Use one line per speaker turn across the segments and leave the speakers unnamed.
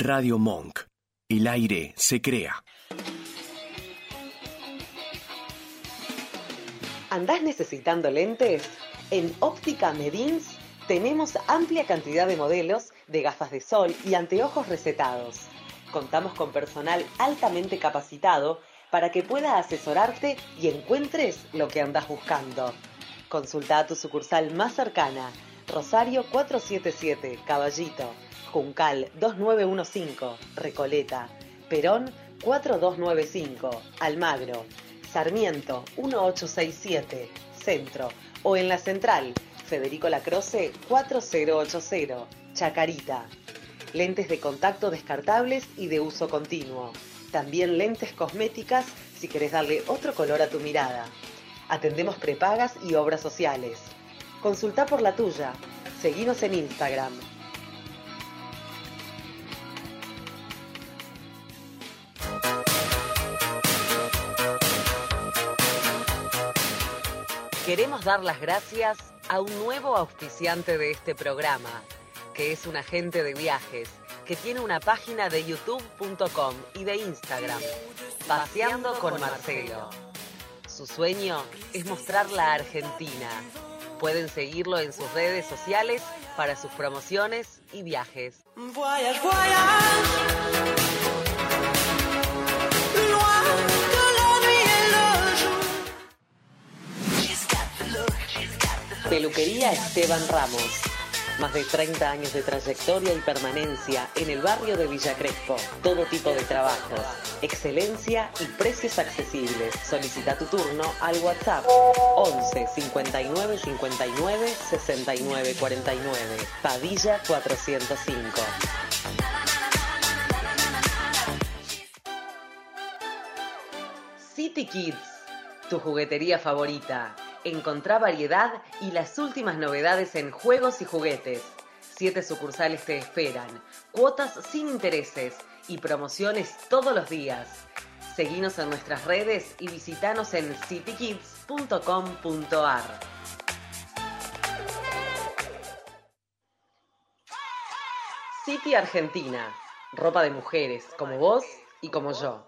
Radio Monk. El aire se crea.
¿Andás necesitando lentes? En Óptica Medins tenemos amplia cantidad de modelos de gafas de sol y anteojos recetados. Contamos con personal altamente capacitado para que pueda asesorarte y encuentres lo que andas buscando. Consulta a tu sucursal más cercana, Rosario 477, Caballito, Juncal 2915, Recoleta, Perón 4295, Almagro, Sarmiento 1867, Centro o en la Central, Federico Lacroce 4080, Chacarita. Lentes de contacto descartables y de uso continuo. También lentes cosméticas si querés darle otro color a tu mirada. Atendemos prepagas y obras sociales. Consulta por la tuya. Seguinos en Instagram. Queremos dar las gracias a un nuevo auspiciante de este programa, que es un agente de viajes, que tiene una página de youtube.com y de Instagram, Paseando con Marcelo. Su sueño es mostrar la Argentina. Pueden seguirlo en sus redes sociales para sus promociones y viajes.
Voyage, voyage.
Peluquería Esteban Ramos. Más de 30 años de trayectoria y permanencia en el barrio de Villa Crespo. Todo tipo de trabajos, excelencia y precios accesibles. Solicita tu turno al WhatsApp 11 59 59 69 49. Padilla 405. City Kids, tu juguetería favorita. Encontrá variedad y las últimas novedades en juegos y juguetes. Siete sucursales te esperan, cuotas sin intereses y promociones todos los días. Seguinos en nuestras redes y visitanos en citykids.com.ar. City Argentina, ropa de mujeres como vos y como yo.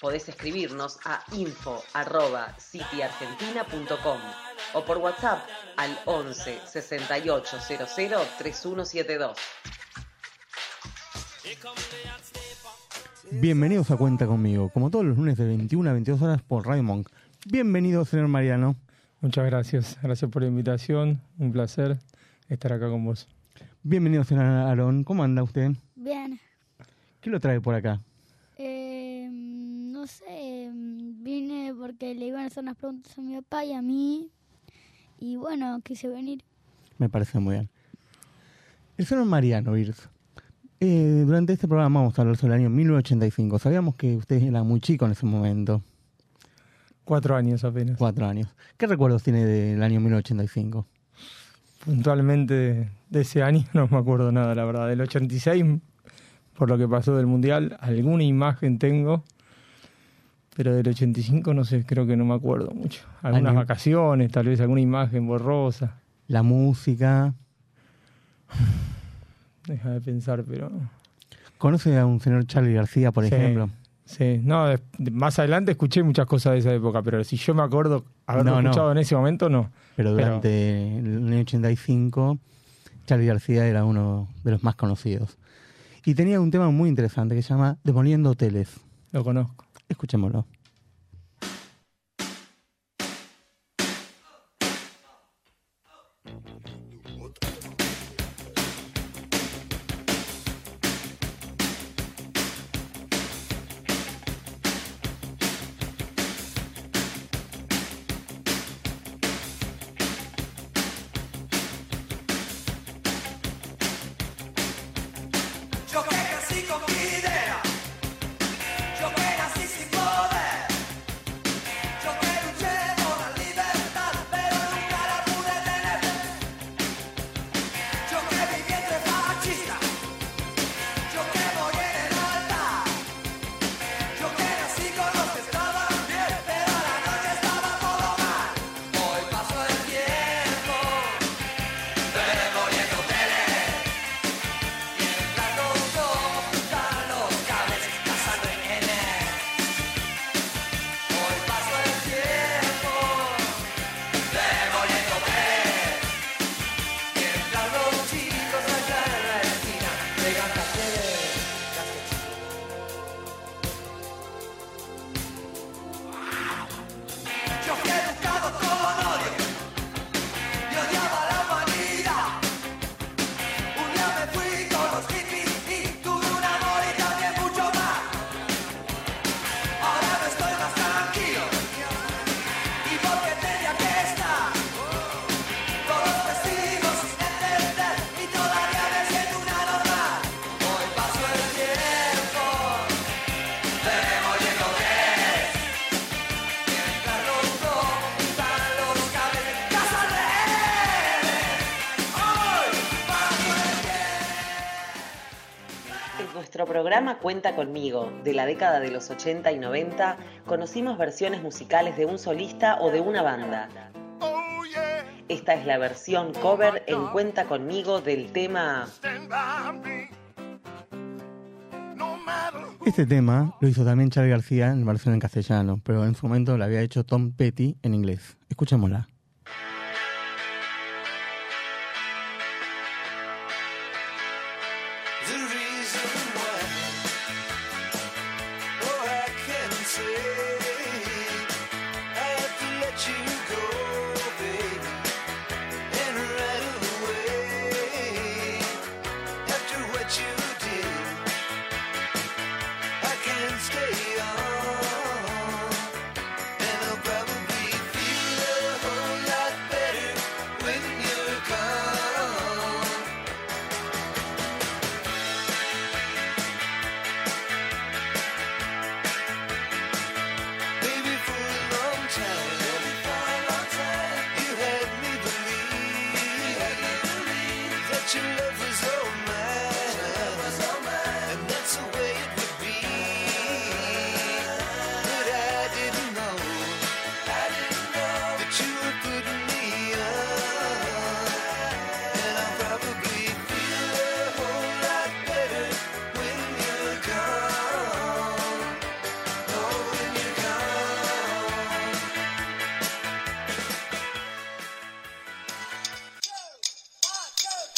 Podés escribirnos a info.cityargentina.com o por WhatsApp al 11 68 00 3172.
Bienvenidos a Cuenta conmigo, como todos los lunes de 21 a 22 horas por Radio Monk. Bienvenido, señor Mariano.
Muchas gracias. Gracias por la invitación. Un placer estar acá con vos.
Bienvenido, señor Aarón. ¿Cómo anda usted?
Bien.
¿Qué lo trae por acá?
No sé, vine porque le iban a hacer unas preguntas a mi papá y a mí. Y bueno, quise venir.
Me parece muy bien. El señor Mariano Irs. Eh, durante este programa vamos a hablar sobre el año 1985. Sabíamos que usted era muy chico en ese momento,
Cuatro años apenas.
cuatro años. ¿Qué recuerdos tiene del año 1985?
Puntualmente de, de ese año no me acuerdo nada, la verdad. Del 86, por lo que pasó del Mundial, alguna imagen tengo. Pero del 85 no sé, creo que no me acuerdo mucho. Algunas vacaciones, tal vez alguna imagen borrosa.
La música.
Deja de pensar, pero...
¿Conoce a un señor Charlie García, por
Sí.
ejemplo?
Sí, no, más adelante escuché muchas cosas de esa época, pero si yo me acuerdo haberlo
No, no.
escuchado en ese momento, no.
Pero
Pero-
durante el año 85, Charlie García era uno de los más conocidos. Y tenía un tema muy interesante que se llama Demoliendo Hoteles.
Lo conozco.
Escuchémoslo.
Programa Cuenta conmigo, de la década de los 80 y 90, conocimos versiones musicales de un solista o de una banda. Esta es la versión cover en Cuenta conmigo del tema
Este tema lo hizo también Charlie García en versión en castellano, pero en su momento lo había hecho Tom Petty en inglés. Escuchémosla.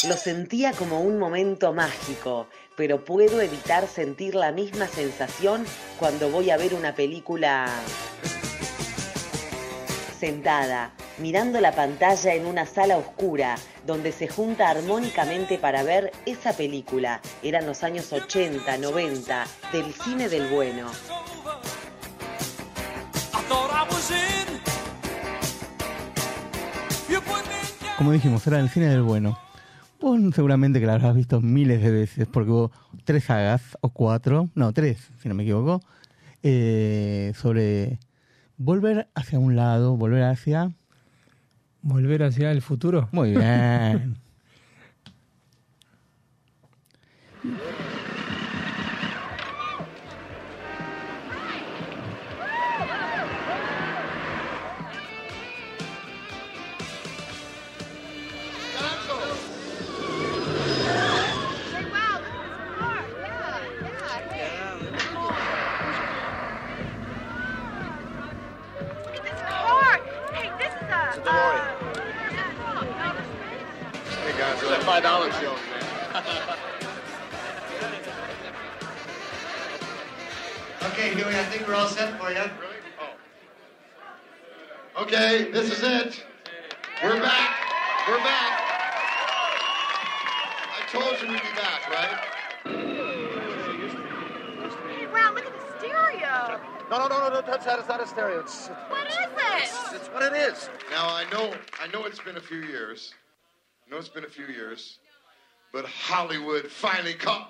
Lo sentía como un momento mágico, pero puedo evitar sentir la misma sensación cuando voy a ver una película sentada, mirando la pantalla en una sala oscura, donde se junta armónicamente para ver esa película. Eran los años 80, 90, del cine del bueno.
Como dijimos, era el cine del bueno. Vos seguramente que la habrás visto miles de veces, porque hubo tres sagas, o cuatro, no, tres, si no me equivoco, eh, sobre volver hacia un lado, volver hacia...
Volver hacia el futuro.
Muy bien.
all set for you.
Really? Oh. Okay, this is it. We're back. We're back. I told you we'd be back, right?
Hey, wow, look at the stereo.
No, no, no, no, don't touch that. It's not a stereo. It's,
What is it?
it's, it's what it is. Now I know, I know it's been a few years. I know it's been a few years, but Hollywood finally called.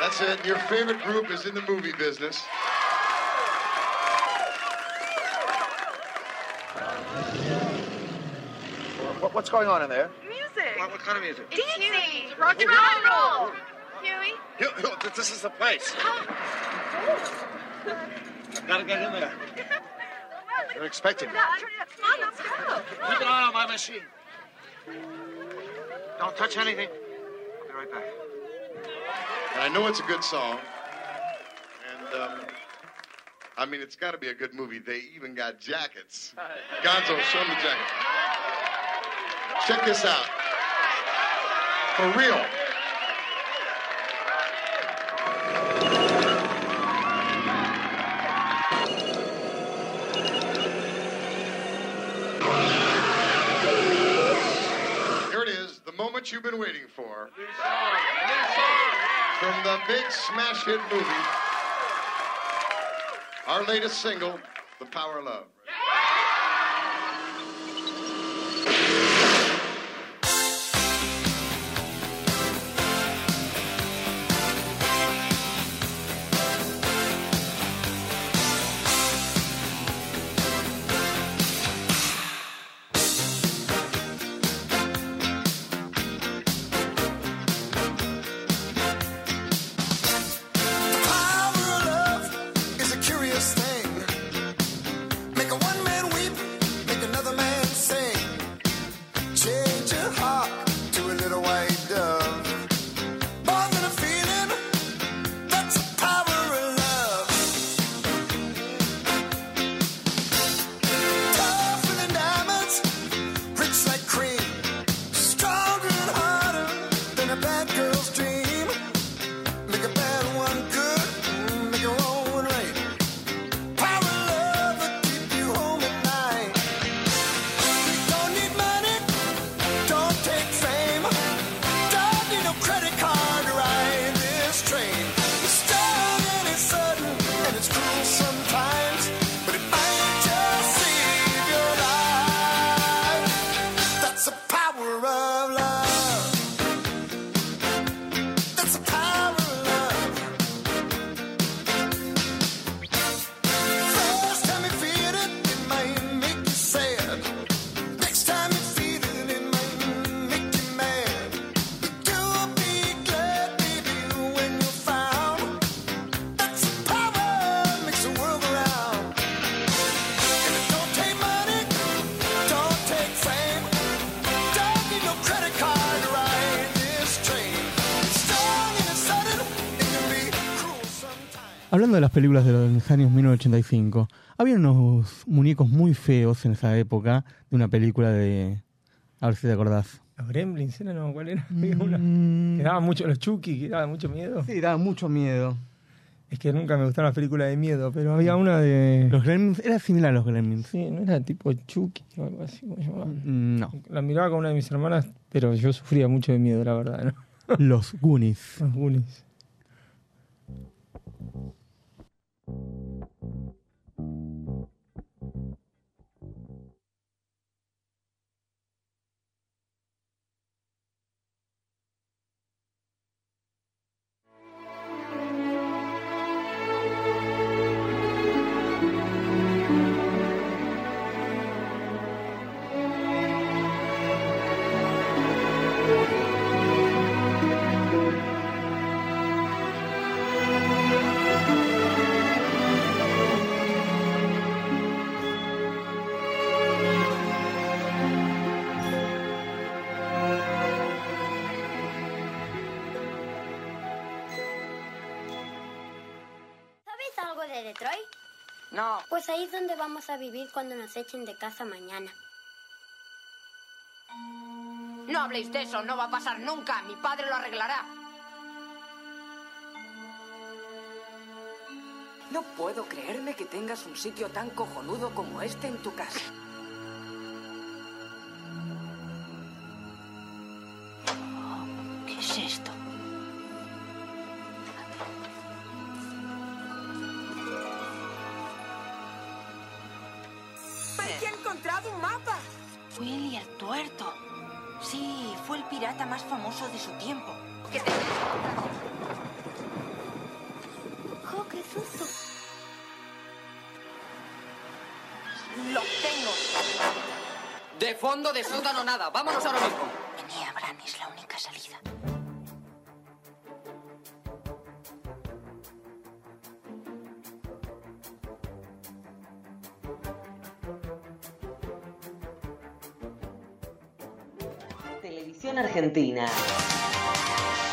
That's it. Your favorite group is in the movie business. What, what's going on in there?
Music.
What, what kind of music?
Dancing. Rock and roll. Huey.
You- you- this is the place. Gotta get in there. They're expecting me.
Turn it up. Come on, let's go.
Keep an eye on my machine. Don't touch anything. I'll be right back. And I know it's a good song. And, um, I mean, it's got to be a good movie. They even got jackets. Gonzo, show them the jacket. Check this out. For real. Here it is, the moment you've been waiting for. From the big smash hit movie, our latest single, The Power of Love.
De las películas de los años 1985, había unos muñecos muy feos en esa época de una película de... A ver si te acordás.
Los Gremlins, ¿era? No, ¿cuál era?
Mm,
que daba mucho, los Chucky, que daba mucho miedo.
Sí, daba mucho miedo.
Es que nunca me gustaron las películas de miedo, pero había una de...
Los Gremlins, era similar a los Gremlins.
Sí, no era tipo Chucky o algo así, ¿cómo se llamaba?
Mm, No,
La miraba con una de mis hermanas, pero yo sufría mucho de miedo, la verdad, ¿no?
los Goonies.
Los Goonies.
No,
Pues ahí es donde vamos a vivir cuando nos echen de casa mañana.
no habléis de eso, no va a pasar nunca. Mi padre lo arreglará.
No puedo creerme que tengas un sitio tan cojonudo como este en tu casa.
De
fondo de sótano nada. Vámonos ahora mismo.
Vení, Abraham, es la única salida.
Televisión Argentina.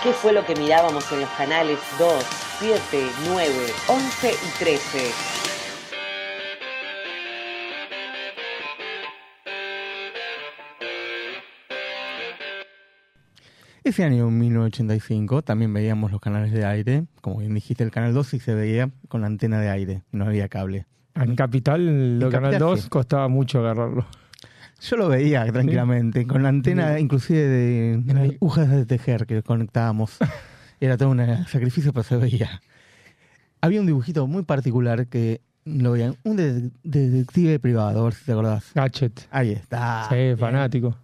¿Qué fue lo que mirábamos en los canales 2, 7, 9, 11 y 13?
Ese año 1985 también veíamos los canales de aire. Como bien dijiste, el canal 2 sí se veía con antena de aire, no había cable.
En Capital,
En
Canal
Capital,
2,
sí.
costaba mucho agarrarlo.
Yo lo veía tranquilamente, con la antena inclusive de las agujas de tejer que conectábamos. Era todo un sacrificio, pero se veía. Había un dibujito muy particular que lo veían. Un de- detective privado, a ver si te acordás.
Gadget.
Ahí está.
sí, fanático.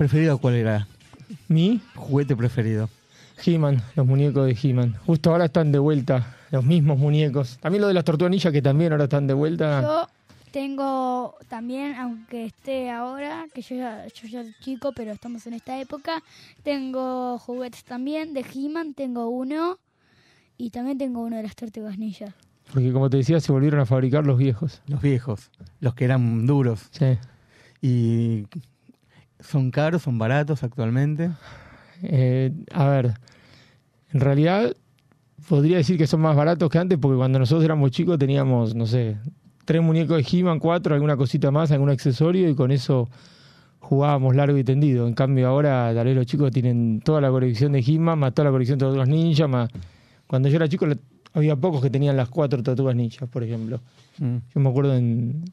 Preferido cuál era?
Mi
Juguete preferido.
He-Man, los muñecos de He-Man. Justo ahora están de vuelta, los mismos muñecos. También lo de las tortugas ninja que también ahora están de vuelta.
Yo tengo también, aunque esté ahora, que yo ya, yo ya soy chico, pero estamos en esta época, tengo juguetes también de He-Man, tengo uno y también tengo uno de las tortugas ninja.
Porque como te decía, se volvieron a fabricar los viejos.
Los viejos, los que eran duros.
Sí.
Y son caros, son baratos actualmente.
Eh, a ver, en realidad podría decir que son más baratos que antes porque cuando nosotros éramos chicos teníamos, no sé, tres muñecos de He-Man, cuatro, alguna cosita más, algún accesorio y con eso jugábamos largo y tendido. En cambio ahora tal vez los chicos tienen toda la colección de He-Man, más toda la colección de Tortugas Ninja, más... Cuando yo era chico había pocos que tenían las cuatro Tortugas Ninja, por ejemplo.
Mm.
Yo me acuerdo en,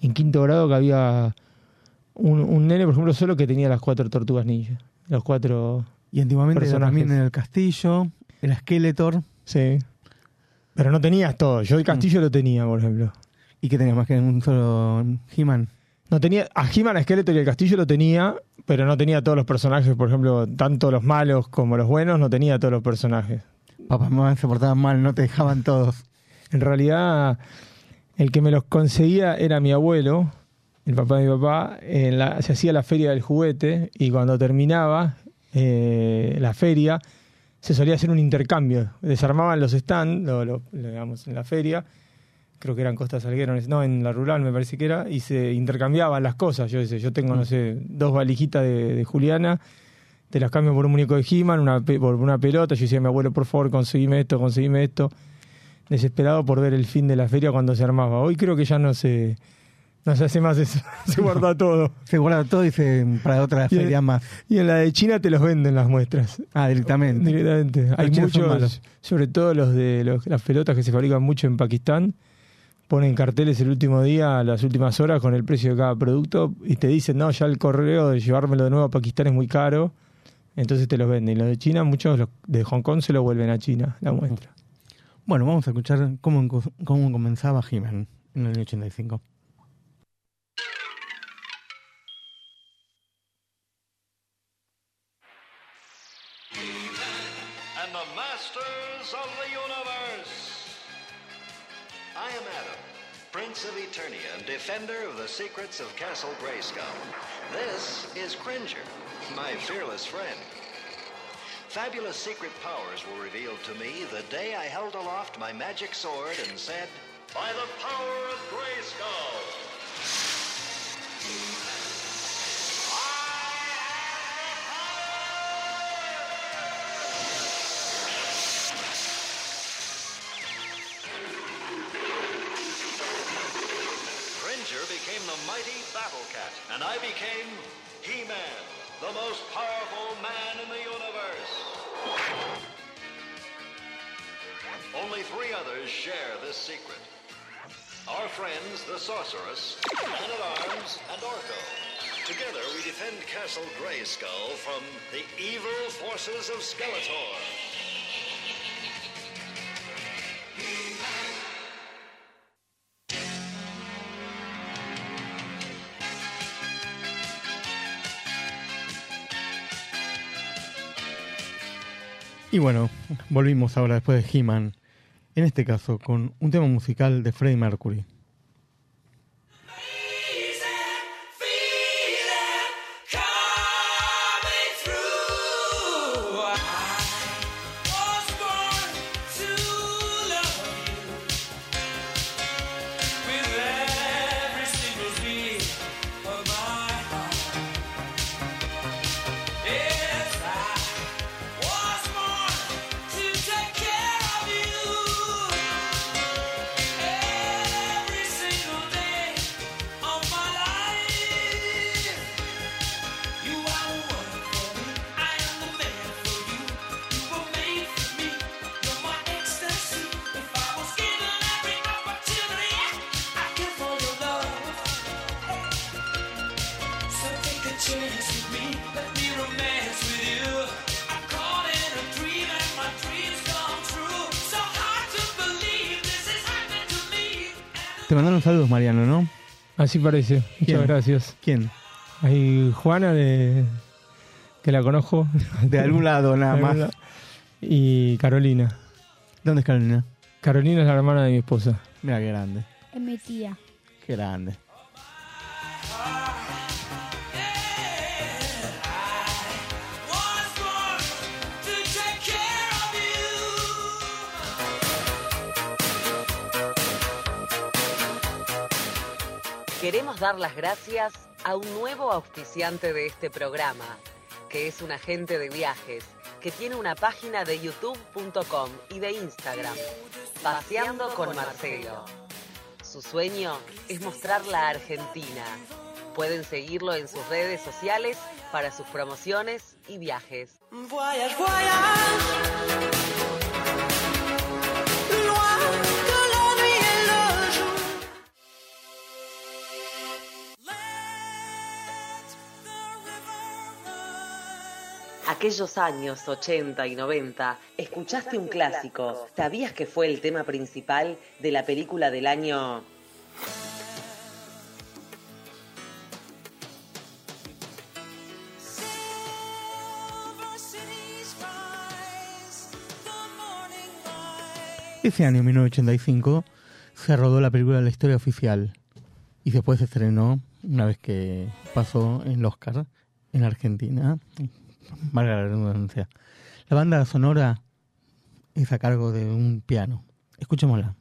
en quinto grado que había un, un nene, por ejemplo, solo que tenía las cuatro tortugas ninja. Los cuatro.
Y antiguamente
Personajes.
también en el castillo, era Skeletor.
Sí. Pero no tenías todo. Yo el castillo lo tenía, por ejemplo.
¿Y que tenías más que un solo He-Man?
No tenía. A He-Man, a Skeletor y el castillo lo tenía, pero no tenía todos los personajes. Por ejemplo, tanto los malos como los buenos, no tenía todos los personajes.
Papá mamá se portaban mal, no te dejaban todos.
En realidad, el que me los conseguía era mi abuelo, el papá de mi papá. En la- se hacía la feria del juguete y cuando terminaba eh, la feria, se solía hacer un intercambio. Desarmaban los stands, lo, lo- lo, digamos, en la feria. Creo que eran Costa Salguero, no, en la rural me parece que era, y se intercambiaban las cosas. Yo, yo tengo, no sé, dos valijitas de, de Juliana, te las cambio por un muñeco de He-Man, una, por una pelota. Yo decía a mi abuelo, por favor, conseguime esto, conseguime esto desesperado por ver el fin de la feria cuando se armaba. Hoy creo que ya no se, no se hace más eso, se guarda todo.
Se guarda todo y se para otra feria más.
Y en la de China te los venden las muestras.
Ah, directamente.
Directamente. Hay muchos, sobre todo los de los- las pelotas que se fabrican mucho en Pakistán. Ponen carteles el último día, las últimas horas, con el precio de cada producto y te dicen, no, ya el correo de llevármelo de nuevo a Pakistán es muy caro. Entonces te los venden. Y los de China, muchos los de Hong Kong se lo vuelven a China, la muestra.
Bueno, vamos a escuchar cómo, cómo comenzaba He-Man en el año 85.
Prince of Eternia and defender of the secrets of Castle Grayskull. This is Cringer, my fearless friend. Fabulous secret powers were revealed to me the day I held aloft my magic sword and said, By the power of Grayskull! Became He-Man, the most powerful man in the universe. Only three others share this secret. Our friends, the Sorceress, Man-at-Arms, and Orko. Together, we defend Castle Grayskull from the evil forces of Skeletor.
Y bueno, volvimos ahora después de He-Man. En este caso, con un tema musical de Freddie Mercury.
Así parece. Muchas
¿Quién?
gracias.
¿Quién?
Hay Juana de que la conozco.
De algún lado, nada más.
lado. Y Carolina.
¿Dónde es Carolina?
Carolina es la hermana de mi esposa.
Mira qué grande.
Es mi tía.
Qué grande.
Queremos dar las gracias a un nuevo auspiciante de este programa, que es un agente de viajes, que tiene una página de youtube.com y de Instagram, Paseando con Marcelo. Su sueño es mostrar la Argentina. Pueden seguirlo en sus redes sociales para sus promociones y viajes.
Voyage, voyage.
Aquellos años 80 y 90, escuchaste un clásico. ¿Sabías que fue el tema principal de la película del año
Ese año, 1985, se rodó la película La historia oficial y después se estrenó una vez que pasó en el Oscar en Argentina. Valga la redundancia. La banda sonora es a cargo de un piano. Escuchémosla.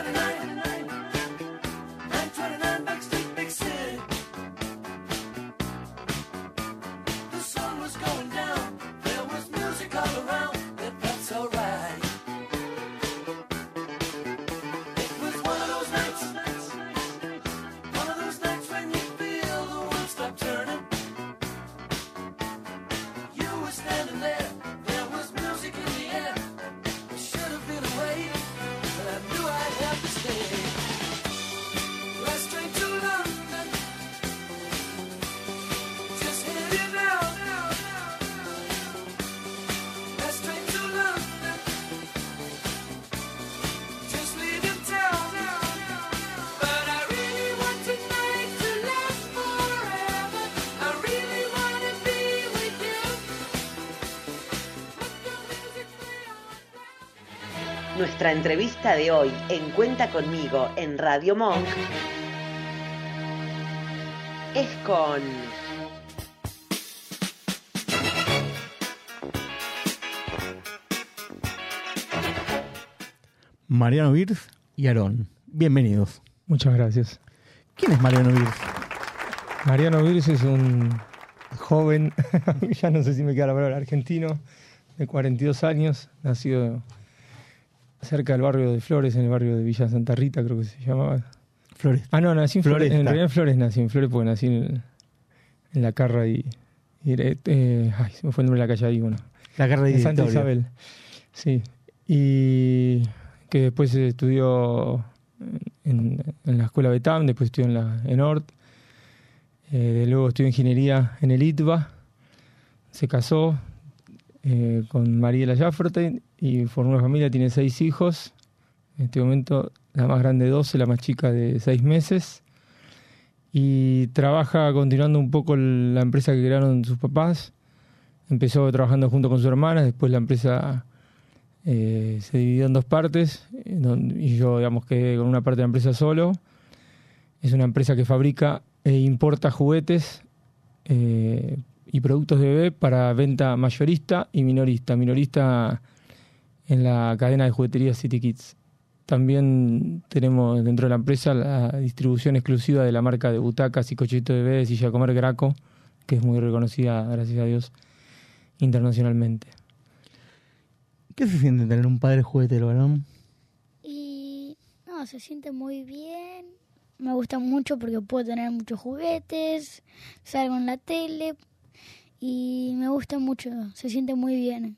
what a night.
Nuestra entrevista de hoy en Cuenta conmigo en Radio Monk es con
Mariano Virs y Aarón. Bienvenidos.
Muchas gracias.
¿Quién es Mariano Virs?
Mariano Virs es un joven, ya no sé si me queda la palabra, argentino, de 42 años, nacido cerca del barrio de Flores, en el barrio de Villa Santa Rita, creo que se llamaba.
Flores.
Ah, no, nací en Flores. En realidad en Flores nací, en Flores porque nací en, en la Carra y... y eh, ay, se me fue el nombre de la calle ahí, bueno.
La Carra
En Santa. Isabel. Sí. Y que después estudió en, en la escuela Betam, después estudió en la en Ort. Eh, luego estudió ingeniería en el ITBA. Se casó eh, con Mariela Jafferty y formó una familia, tiene seis hijos. En este momento la más grande 12, la más chica de seis meses. Y trabaja continuando un poco la empresa que crearon sus papás. Empezó trabajando junto con su hermana, después la empresa eh, se dividió en dos partes donde- y yo digamos que con una parte de la empresa solo. Es una empresa que fabrica e importa juguetes eh, y productos de bebé para venta mayorista y minorista. Minorista en la cadena de juguetería City Kids. También tenemos dentro de la empresa la distribución exclusiva de la marca de butacas y cochito de bebé de silla de comer Graco, que es muy reconocida, gracias a Dios, internacionalmente.
¿Qué se siente tener un padre juguetero, no?
Y no, se siente muy bien. Me gusta mucho porque puedo tener muchos juguetes, salgo en la tele y me gusta mucho, se siente muy bien.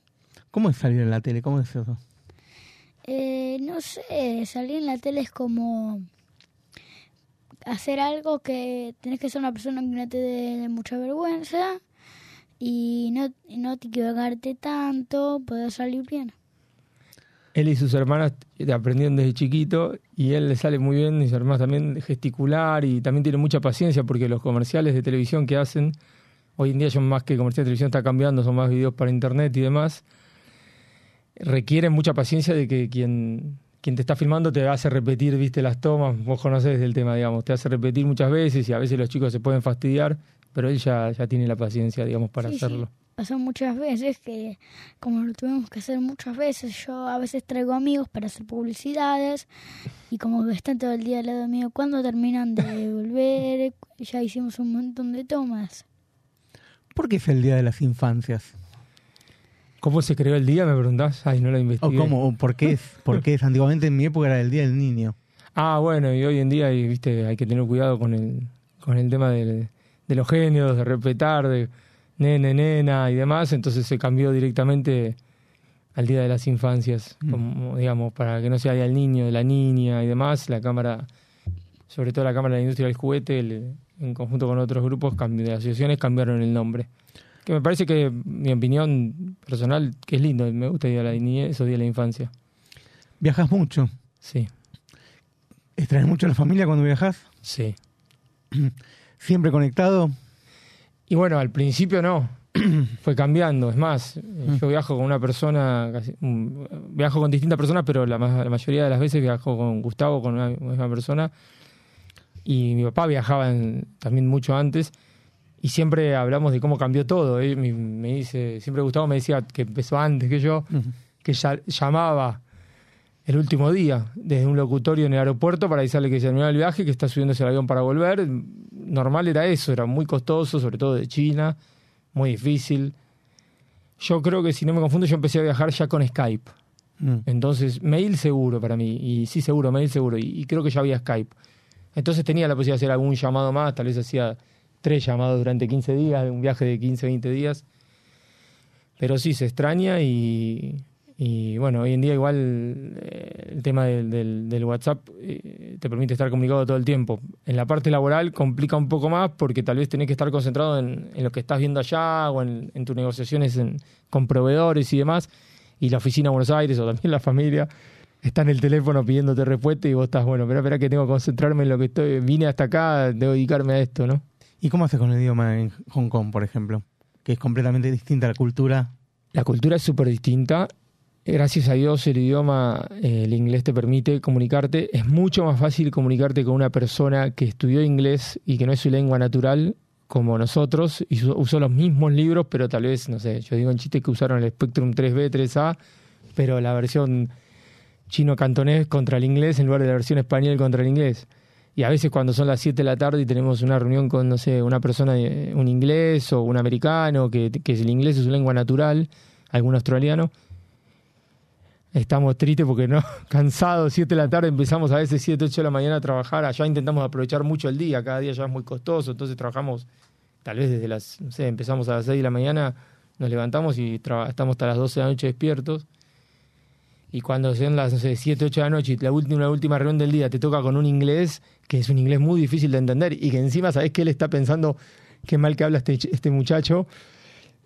¿Cómo es salir en la tele? ¿Cómo es eso?
Eh, no sé, salir en la tele es como hacer algo que tenés que ser una persona que no te dé mucha vergüenza y no, y no te equivocarte tanto, poder salir bien.
Él y sus hermanas aprendieron desde chiquito y él le sale muy bien, y sus hermanas también, gesticular y también tiene mucha paciencia porque los comerciales de televisión que hacen, hoy en día son más que comerciales de televisión, está cambiando, son más videos para internet y demás, requieren mucha paciencia de que quien, quien te está filmando te hace repetir, viste, las tomas, vos conocés el tema, digamos, te hace repetir muchas veces y a veces los chicos se pueden fastidiar, pero él ya, ya tiene la paciencia, digamos, para
Sí, sí.
hacerlo.
Pasó muchas veces que, como lo tuvimos que hacer muchas veces, yo a veces traigo amigos para hacer publicidades y como están todo el día al lado mío, cuando terminan de volver, ya hicimos un montón de tomas.
¿Por qué es el Día de las Infancias?
¿Cómo se creó el día, me preguntás? Ay, no lo
¿O
investigué.
cómo? ¿O por qué? ¿Por qué es? Antiguamente en mi época era el Día del Niño.
Ah, bueno, y hoy en día y, viste, hay que tener cuidado con el, con el tema del- de los géneros, de respetar, de nene, nena y demás, entonces se cambió directamente al Día de las Infancias,
Mm.
como digamos, para que no sea Día del Niño, de la Niña y demás, la Cámara, sobre todo la Cámara de la Industria del Juguete, el- en conjunto con otros grupos de asociaciones, cambiaron el nombre. Que me parece que, mi opinión personal, que es lindo, me gusta Día de la Niñez o Día de la Infancia.
¿Viajas mucho?
Sí.
¿Extraes mucho a la familia cuando viajas?
Sí.
¿Siempre conectado?
Y bueno, al principio no. Fue cambiando. Es más, eh,
Mm.
yo viajo con una persona, casi- viajo con distintas personas, pero la, la mayoría de las veces viajo con Gustavo, con una misma persona. Y mi papá viajaba en- también mucho antes. Y siempre hablamos de cómo cambió todo. ¿eh? Me, me dice, siempre Gustavo me decía que empezó antes que yo, que ya, llamaba el último día desde un locutorio en el aeropuerto para avisarle que se terminaba el viaje, que está subiéndose al avión para volver. Normal era eso, era muy costoso, sobre todo de China, muy difícil. Yo creo que si no me confundo, yo empecé a viajar ya con Skype.
Mm.
Entonces, mail seguro para mí, y sí seguro, mail seguro, y, y creo que ya había Skype. Entonces tenía la posibilidad de hacer algún llamado más, tal vez hacía tres llamados durante 15 días, un viaje de 15, 20 días. Pero sí, se extraña y, bueno, hoy en día igual eh, el tema del, del- del WhatsApp eh, te permite estar comunicado todo el tiempo. En la parte laboral complica un poco más porque tal vez tenés que estar concentrado en, en lo que estás viendo allá o en, en tus negociaciones en- con proveedores y demás. Y la oficina de Buenos Aires o también la familia está en el teléfono pidiéndote respuesta y vos estás, bueno, espera, espera que tengo que concentrarme en lo que estoy, vine hasta acá, debo dedicarme a esto, ¿no?
¿Y cómo haces con el idioma en Hong Kong, por ejemplo? Que es completamente distinta la cultura.
La cultura es súper distinta. Gracias a Dios el idioma, eh, el inglés te permite comunicarte. Es mucho más fácil comunicarte con una persona que estudió inglés y que no es su lengua natural como nosotros y usó los mismos libros, pero tal vez, no sé, yo digo en chiste que usaron el Spectrum 3B, 3A, pero la versión chino-cantonés contra el inglés en lugar de la versión español contra el inglés. Y a veces cuando son las 7 de la tarde y tenemos una reunión con, no sé, una persona, un inglés o un americano, que, que el inglés es su lengua natural, algún australiano, estamos tristes porque no, cansados, 7 de la tarde, empezamos a veces 7, 8 de la mañana a trabajar, allá intentamos aprovechar mucho el día, cada día ya es muy costoso, entonces trabajamos tal vez desde las, no sé, empezamos a las 6 de la mañana, nos levantamos y estamos hasta las 12 de la noche despiertos. Y cuando sean las no sé, 7, 8 de la noche y la última, la última reunión del día te toca con un inglés, que es un inglés muy difícil de entender y que encima sabes que él está pensando qué mal que habla este, este muchacho,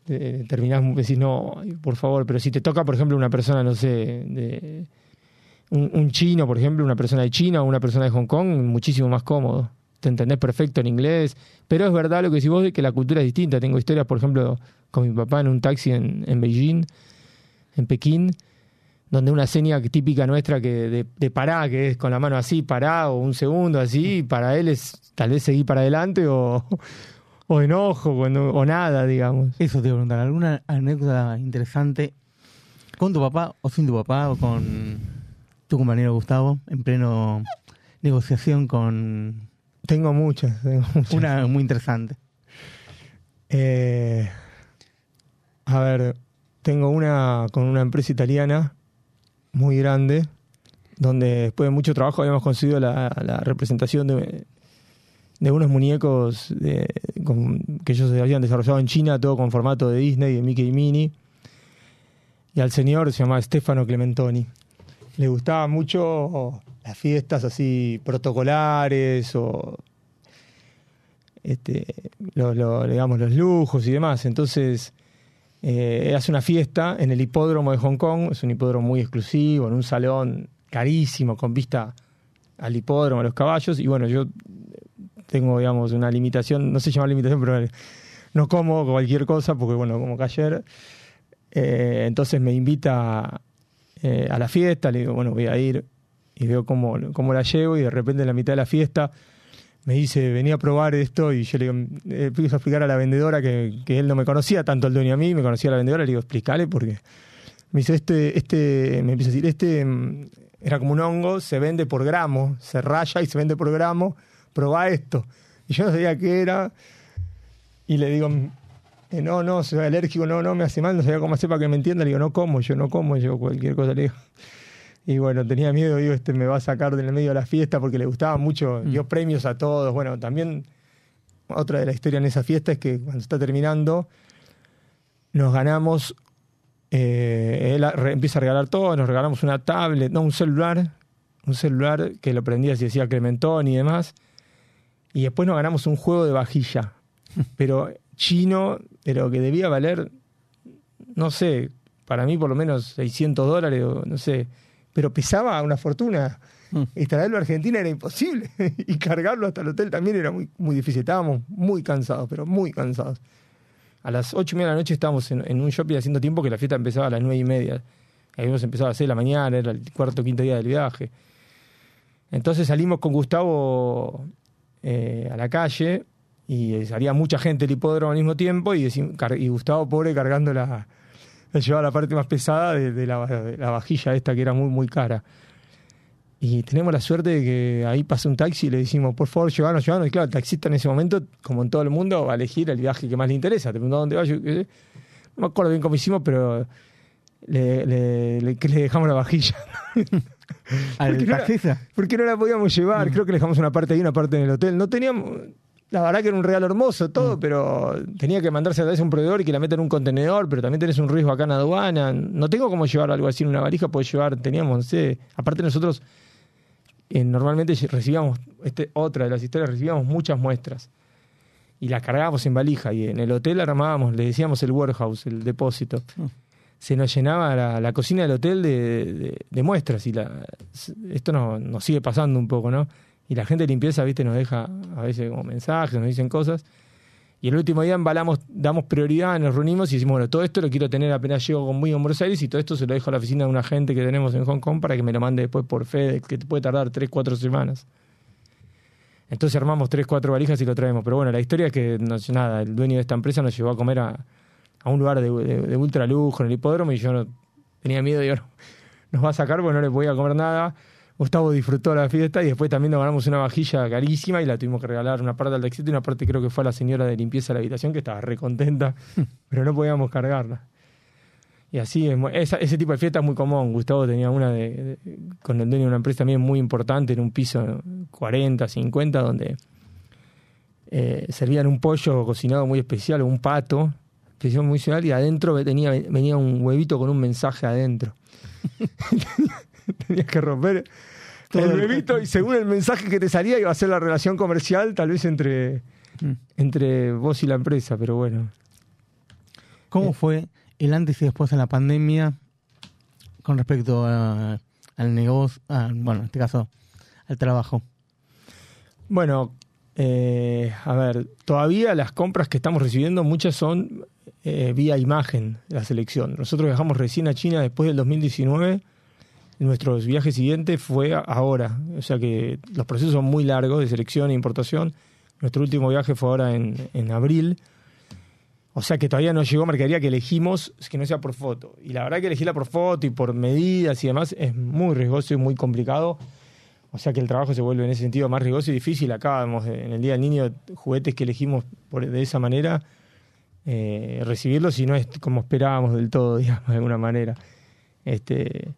eh, terminás, decís, no, por favor, pero si te toca, por ejemplo, una persona, no sé, de, un, un chino, por ejemplo, una persona de China o una persona de Hong Kong, muchísimo más cómodo. Te entendés perfecto en inglés, pero es verdad lo que decís vos de que la cultura es distinta. Tengo historias, por ejemplo, con mi papá en un taxi en, en Beijing, en Pekín, donde una seña típica nuestra que de, de pará, que es con la mano así, pará, o un segundo así, para él es tal vez seguir para adelante o, o enojo cuando, o nada, digamos.
Eso te iba a preguntar. ¿Alguna anécdota interesante ¿Con tu papá o sin tu papá o con tu compañero Gustavo en pleno negociación con
Tengo muchas, tengo muchas.
una muy interesante?
Eh, a ver, tengo una con una empresa italiana muy grande, donde después de mucho trabajo habíamos conseguido la, representación de, unos muñecos de- con- que ellos habían desarrollado en China, todo con formato de Disney, de Mickey y Minnie. Y al señor se llamaba Stefano Clementoni. Le gustaban mucho las fiestas así protocolares o este, lo- lo- digamos, los lujos y demás. Entonces, eh, hace una fiesta en el hipódromo de Hong Kong, es un hipódromo muy exclusivo, en un salón carísimo, con vista al hipódromo, a los caballos, y bueno, yo tengo, digamos, una limitación, no sé llamar limitación, pero no como cualquier cosa, porque bueno, como que ayer, eh, entonces me invita eh, a la fiesta, le digo, bueno, voy a ir, y veo cómo, cómo la llevo, y de repente en la mitad de la fiesta me dice, venía a probar esto, y yo le eh, empiezo a explicar a la vendedora que, que él no me conocía, tanto el dueño a mí, me conocía a la vendedora, le digo, explícale, porque me dice, este, este, me empieza a decir, este mm, era como un hongo, se vende por gramo, se raya y se vende por gramo, probá esto. Y yo no sabía qué era, y le digo, eh, no, no, soy alérgico, no, no, me hace mal, no sabía cómo hacer para que me entienda, le digo, no como, yo no como, yo cualquier cosa le digo. Y bueno, tenía miedo, digo, este me va a sacar del medio de la fiesta porque le gustaba mucho, dio premios a todos. Bueno, también otra de la historia en esa fiesta es que cuando está terminando, nos ganamos, eh, él empieza a regalar todo, nos regalamos una tablet, no, un celular, un celular que lo prendía si decía Clementón y demás. Y después nos ganamos un juego de vajilla, pero chino, pero que debía valer, no sé, para mí por lo menos 600 dólares, no sé, pero pesaba una fortuna. Y traerlo a Argentina era imposible. y cargarlo hasta el hotel también era muy, muy difícil. Estábamos muy cansados, pero muy cansados. A las ocho y media de la noche estábamos en, en un shopping haciendo tiempo que la fiesta empezaba a las nueve y media. Habíamos empezado a las seis de la mañana, era el cuarto o quinto día del viaje. Entonces salimos con Gustavo eh, a la calle y salía mucha gente del hipódromo al mismo tiempo y, y Gustavo pobre cargando la, la llevaba la parte más pesada de, de la, de la vajilla esta que era muy muy cara. Y tenemos la suerte de que ahí pasa un taxi y le decimos, por favor, llévanos, llévanos. Y claro, el taxista en ese momento, como en todo el mundo, va a elegir el viaje que más le interesa. Te preguntó dónde va. yo no me acuerdo bien cómo hicimos, pero le, le- le- que le dejamos la vajilla.
¿Al
Porque no la-
taxista?
porque no la podíamos llevar. Creo que le dejamos una parte ahí, una parte en el hotel. No teníamos. La verdad que era un regalo hermoso todo, pero tenía que mandarse a través de un proveedor y que la meta en un contenedor, pero también tenés un riesgo acá en aduana. No tengo cómo llevar algo así en una valija, puedes llevar, teníamos, no sé. Aparte nosotros eh, normalmente recibíamos, este, otra de las historias, recibíamos muchas muestras y las cargábamos en valija y en el hotel armábamos, le decíamos el warehouse, el depósito. Se nos llenaba la, la cocina del hotel de, de- de muestras y la, esto nos sigue pasando un poco, ¿no? Y la gente de limpieza, viste, nos deja a veces como mensajes, nos dicen cosas. Y el último día embalamos, damos prioridad, nos reunimos y decimos, bueno, todo esto lo quiero tener apenas llego conmigo en Buenos y todo esto se lo dejo a la oficina de un agente que tenemos en Hong Kong para que me lo mande después por FedEx, que puede tardar 3, 4 semanas. Entonces armamos 3, 4 valijas y lo traemos. Pero bueno, la historia es que, no nada, el dueño de esta empresa nos llevó a comer a, a un lugar de, de, de en el hipódromo y yo no, tenía miedo, digo, no, nos va a sacar porque no le podía comer nada. Gustavo disfrutó la fiesta y después también nos ganamos una vajilla carísima y la tuvimos que regalar una parte al taxista y una parte creo que fue a la señora de limpieza de la habitación que estaba re contenta, pero no podíamos cargarla. Y así, es esa- ese tipo de fiesta es muy común. Gustavo tenía una de, de- con el dueño de una empresa también muy importante en un piso 40, 50, donde eh, servían un pollo cocinado muy especial, o un pato, especial muy especial, y adentro venía, venía un huevito con un mensaje adentro. Tenías que romper el huevito y según el mensaje que te salía iba a ser la relación comercial, tal vez entre, entre vos y la empresa, pero bueno.
¿Cómo fue el antes y después en la pandemia con respecto a- al negocio, a- bueno, en este caso, al trabajo?
Bueno, eh, a ver, todavía las compras que estamos recibiendo, muchas son eh, vía imagen, la selección. Nosotros viajamos recién a China después del 2019. Nuestro viaje siguiente fue ahora. O sea que los procesos son muy largos de selección e importación. Nuestro último viaje fue ahora en, en abril. O sea que todavía no llegó mercadería que elegimos que no sea por foto. Y la verdad que elegirla por foto y por medidas y demás es muy riesgoso y muy complicado. O sea que el trabajo se vuelve en ese sentido más riesgoso y difícil. Acá, en el Día del Niño, juguetes que elegimos por, de esa manera, eh, recibirlos y no es como esperábamos del todo, digamos, de alguna manera. Este,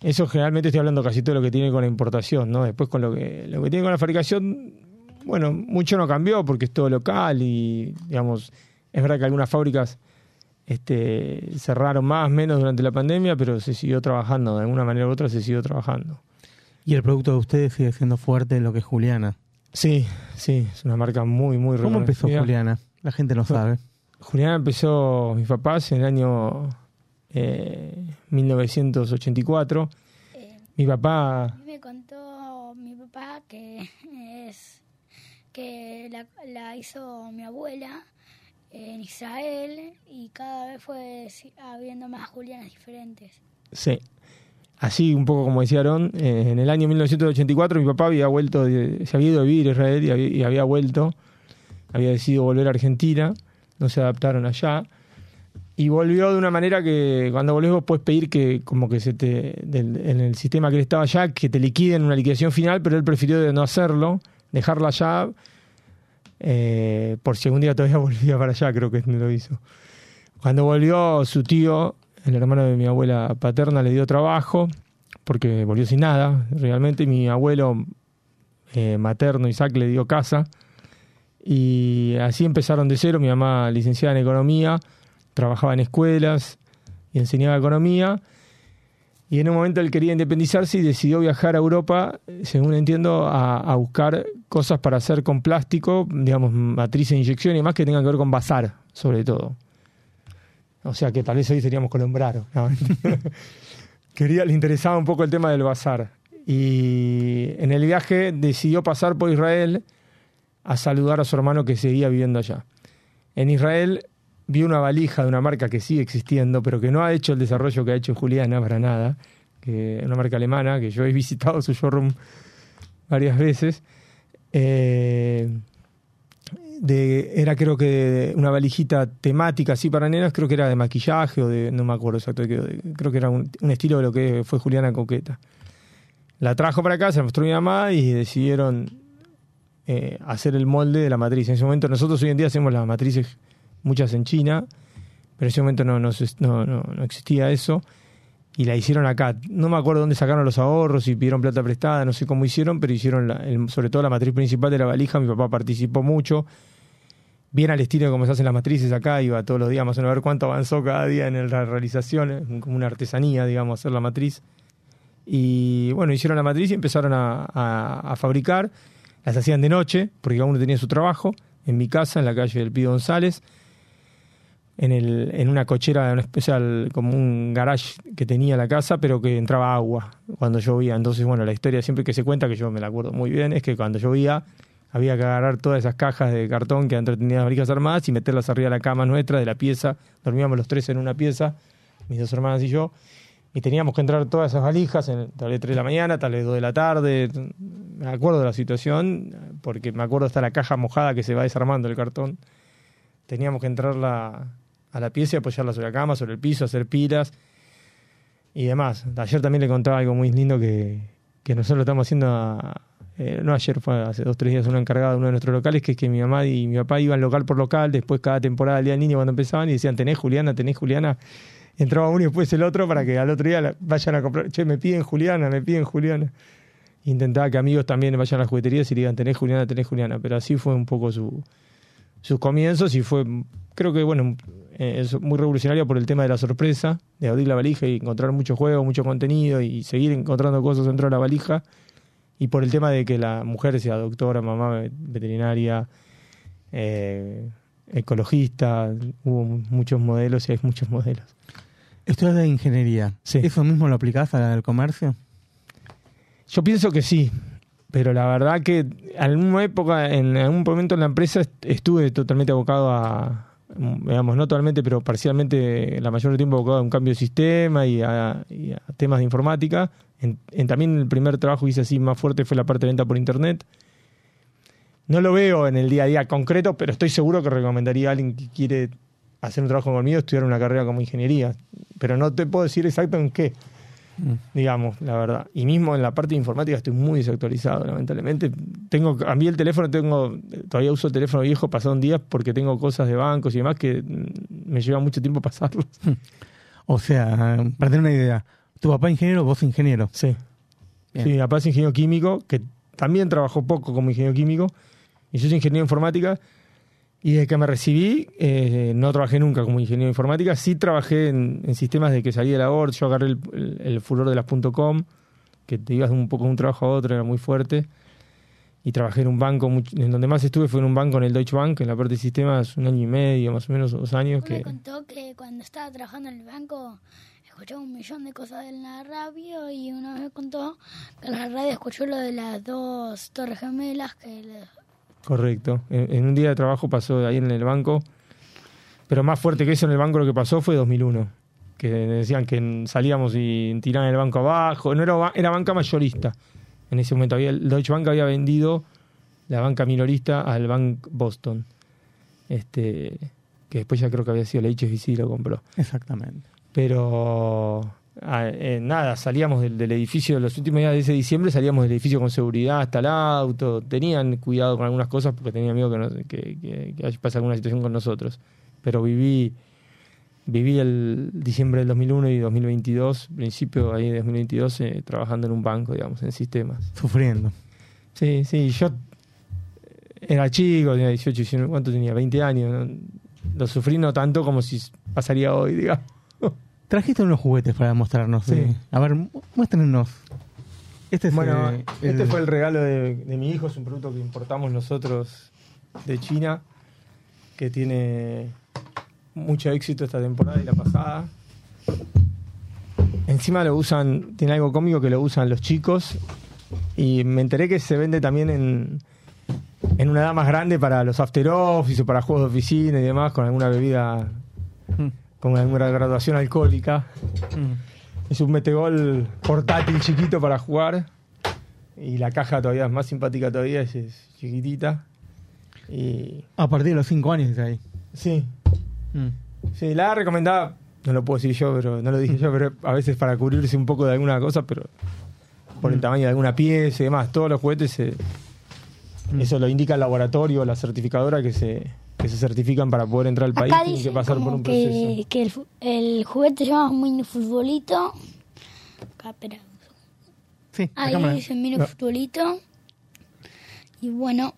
eso generalmente estoy hablando casi todo lo que tiene con la importación, ¿no? Después con lo que, lo que tiene con la fabricación, bueno, mucho no cambió porque es todo local y, digamos, es verdad que algunas fábricas este, cerraron más, menos durante la pandemia, pero se siguió trabajando, de alguna manera u otra se siguió trabajando.
Y el producto de ustedes sigue siendo fuerte en lo que es Juliana.
Sí, sí, es una marca muy, muy
¿Cómo empezó. Juliana? La gente no sabe.
Juliana empezó mis papás en el año eh, 1984. Mi papá,
Me contó mi papá que es que la, la hizo mi abuela en Israel y cada vez fue habiendo más Julianas diferentes.
sí, así un poco como decía Aaron, eh, en el año 1984 mi papá había vuelto, de- se había ido a vivir a Israel y había, y había vuelto, había decidido volver a Argentina, no se adaptaron allá. Y volvió de una manera que cuando volvés vos puedes pedir que como que se te del- en el sistema que él estaba allá, que te liquiden una liquidación final, pero él prefirió de no hacerlo, dejarla allá, eh, por si algún día todavía volvía para allá, creo que lo hizo. Cuando volvió su tío, el hermano de mi abuela paterna, le dio trabajo, porque volvió sin nada, realmente, mi abuelo eh, materno, Isaac, le dio casa. Y así empezaron de cero, mi mamá licenciada en economía, trabajaba en escuelas y enseñaba economía. Y en un momento él quería independizarse y decidió viajar a Europa, según entiendo, a, a buscar cosas para hacer con plástico, digamos, matriz de inyección y demás que tengan que ver con bazar, sobre todo. O sea que tal vez hoy seríamos colombraro. ¿no? Quería, le interesaba un poco el tema del bazar. Y en el viaje decidió pasar por Israel a saludar a su hermano que seguía viviendo allá. En Israel vio una valija de una marca que sigue existiendo, pero que no ha hecho el desarrollo que ha hecho Juliana para nada, que es una marca alemana, que yo he visitado su showroom varias veces. Eh, era creo que una valijita temática así para nenas, creo que era de maquillaje o de, no me acuerdo exacto, creo que era un, estilo de lo que fue Juliana Coqueta. La trajo para acá, se mostró mi mamá y decidieron eh, hacer el molde de la matriz. En ese momento nosotros hoy en día hacemos las matrices muchas en China, pero en ese momento no, no, no, no, existía eso. Y la hicieron acá. No me acuerdo dónde sacaron los ahorros, si pidieron plata prestada, no sé cómo hicieron, pero hicieron sobre todo la matriz principal de la valija. Mi papá participó mucho. Bien al estilo de cómo se hacen las matrices acá, iba todos los días más o menos a ver cuánto avanzó cada día en la realización, como una artesanía, digamos, hacer la matriz. Y bueno, hicieron la matriz y empezaron a- a fabricar. Las hacían de noche, porque cada uno tenía su trabajo. En mi casa, en la calle del Pío González, en, el, en una cochera, una especial, como un garage que tenía la casa, pero que entraba agua cuando llovía. Entonces, bueno, la historia siempre que se cuenta, que yo me la acuerdo muy bien, es que cuando llovía había que agarrar todas esas cajas de cartón que adentro tenían las valijas armadas y meterlas arriba de la cama nuestra, de la pieza. Dormíamos los tres en una pieza, mis dos hermanas y yo. Y teníamos que entrar todas esas valijas, en, tal vez 3 de la mañana, tal vez 2 de la tarde. Me acuerdo de la situación, porque me acuerdo hasta la caja mojada que se va desarmando el cartón. Teníamos que entrar la- a la pieza y apoyarla sobre la cama, sobre el piso, hacer pilas y demás. Ayer también le contaba algo muy lindo que, que nosotros lo estamos haciendo, a- eh, no ayer, fue hace dos tres días, una encargada de uno de nuestros locales, que es que mi mamá y mi papá iban local por local, después cada temporada del Día del Niño cuando empezaban y decían, tenés Juliana, tenés Juliana. Entraba uno y después el otro para que al otro día vayan a comprar, che, me piden Juliana, me piden Juliana. Intentaba que amigos también vayan a las jugueterías y digan, tenés Juliana, tenés Juliana. Pero así fue un poco su, sus comienzos y fue, creo que, bueno, eh, es muy revolucionario por el tema de la sorpresa, de abrir la valija y encontrar mucho juego, mucho contenido y seguir encontrando cosas dentro de la valija. Y por el tema de que la mujer sea doctora, mamá veterinaria, eh, ecologista, hubo muchos modelos y hay muchos modelos.
Esto es de ingeniería. ¿Eso mismo lo aplicás al comercio?
Yo pienso que sí, pero la verdad que en alguna época, en algún momento en la empresa est- estuve totalmente abocado a, digamos, no totalmente, pero parcialmente, la mayor tiempo abocado a un cambio de sistema y a, temas de informática. En, en también el primer trabajo que hice así más fuerte fue la parte de venta por internet. no lo veo en el día a día concreto, pero estoy seguro que recomendaría a alguien que quiere hacer un trabajo conmigo estudiar una carrera como ingeniería. Pero no te puedo decir exacto en qué, digamos, la verdad. Y mismo en la parte de informática estoy muy desactualizado, lamentablemente. Tengo, a mí el teléfono, tengo, todavía uso el teléfono viejo pasado un día porque tengo cosas de bancos y demás que mm, me lleva mucho tiempo pasarlos.
O sea, para tener una idea, tu papá ingeniero, vos ingeniero.
Sí.
Bien.
Sí, mi papá es ingeniero químico, que también trabajó poco como ingeniero químico, y yo soy ingeniero informática, y desde que me recibí eh, no trabajé nunca como ingeniero informática, sí trabajé en, en sistemas de que salí de la ORT, yo agarré el, el- el furor de las .com, que te ibas de un poco de un trabajo a otro, era muy fuerte, y trabajé en un banco, en donde más estuve fue en un banco en el Deutsche Bank, en la parte de sistemas, un año y medio, más o menos, dos años,
Me
que
contó que cuando estaba trabajando en el banco escuchaba un millón de cosas en la radio y una vez me contó que en la radio escuchó lo de las dos torres gemelas que
Correcto. En, en un día de trabajo pasó ahí en el banco, pero más fuerte que eso en el banco lo que pasó fue 2001, que decían que salíamos y tiraban el banco abajo, no era, era banca mayorista. En ese momento había el Deutsche Bank había vendido la banca minorista al Bank Boston. Este, que después ya creo que había sido la HSBC y lo compró.
Exactamente.
Pero eh, nada, salíamos del, del edificio, los últimos días de ese diciembre salíamos del edificio con seguridad hasta el auto, tenían cuidado con algunas cosas porque tenían miedo que, nos- que, que, que pase alguna situación con nosotros. Pero viví, viví el diciembre del 2001 y 2022, principio ahí de 2022, eh, trabajando en un banco, digamos, en sistemas.
Sufriendo.
Sí, sí, yo era chico, tenía 18, 19, ¿cuánto tenía? 20 años. ¿no? Lo sufrí no tanto como si pasaría hoy, digamos.
Trajiste unos juguetes para mostrarnos.
Sí.
A ver, mu- muéstrenos. Este es
Bueno,
eh,
este
el-
fue el regalo de, de mi hijo, es un producto que importamos nosotros de China, que tiene mucho éxito esta temporada y la pasada. Encima lo usan, tiene algo cómico que lo usan los chicos y me enteré que se vende también en, en una edad más grande para los after office o para juegos de oficina y demás, con alguna bebida,
Mm.
Con alguna graduación alcohólica.
Mm.
Es un metegol portátil chiquito para jugar. Y la caja todavía es más simpática todavía, es, es chiquitita. Y
A partir de los 5 años dice ahí.
sí,
Mm.
sí, la recomendaba, no lo puedo decir yo, pero no lo dije yo, pero a veces para cubrirse un poco de alguna cosa, pero por el
Mm.
tamaño de alguna pieza y demás, todos los juguetes, eh,
Mm.
eso lo indica el laboratorio, la certificadora que se, que se certifican para poder entrar al país,
Acá
tienen que pasar por un proceso.
que, el, juguete se llama mini futbolito. Acá, espera.
Sí,
Ahí
cámara.
dice mini
No.
futbolito. Y bueno,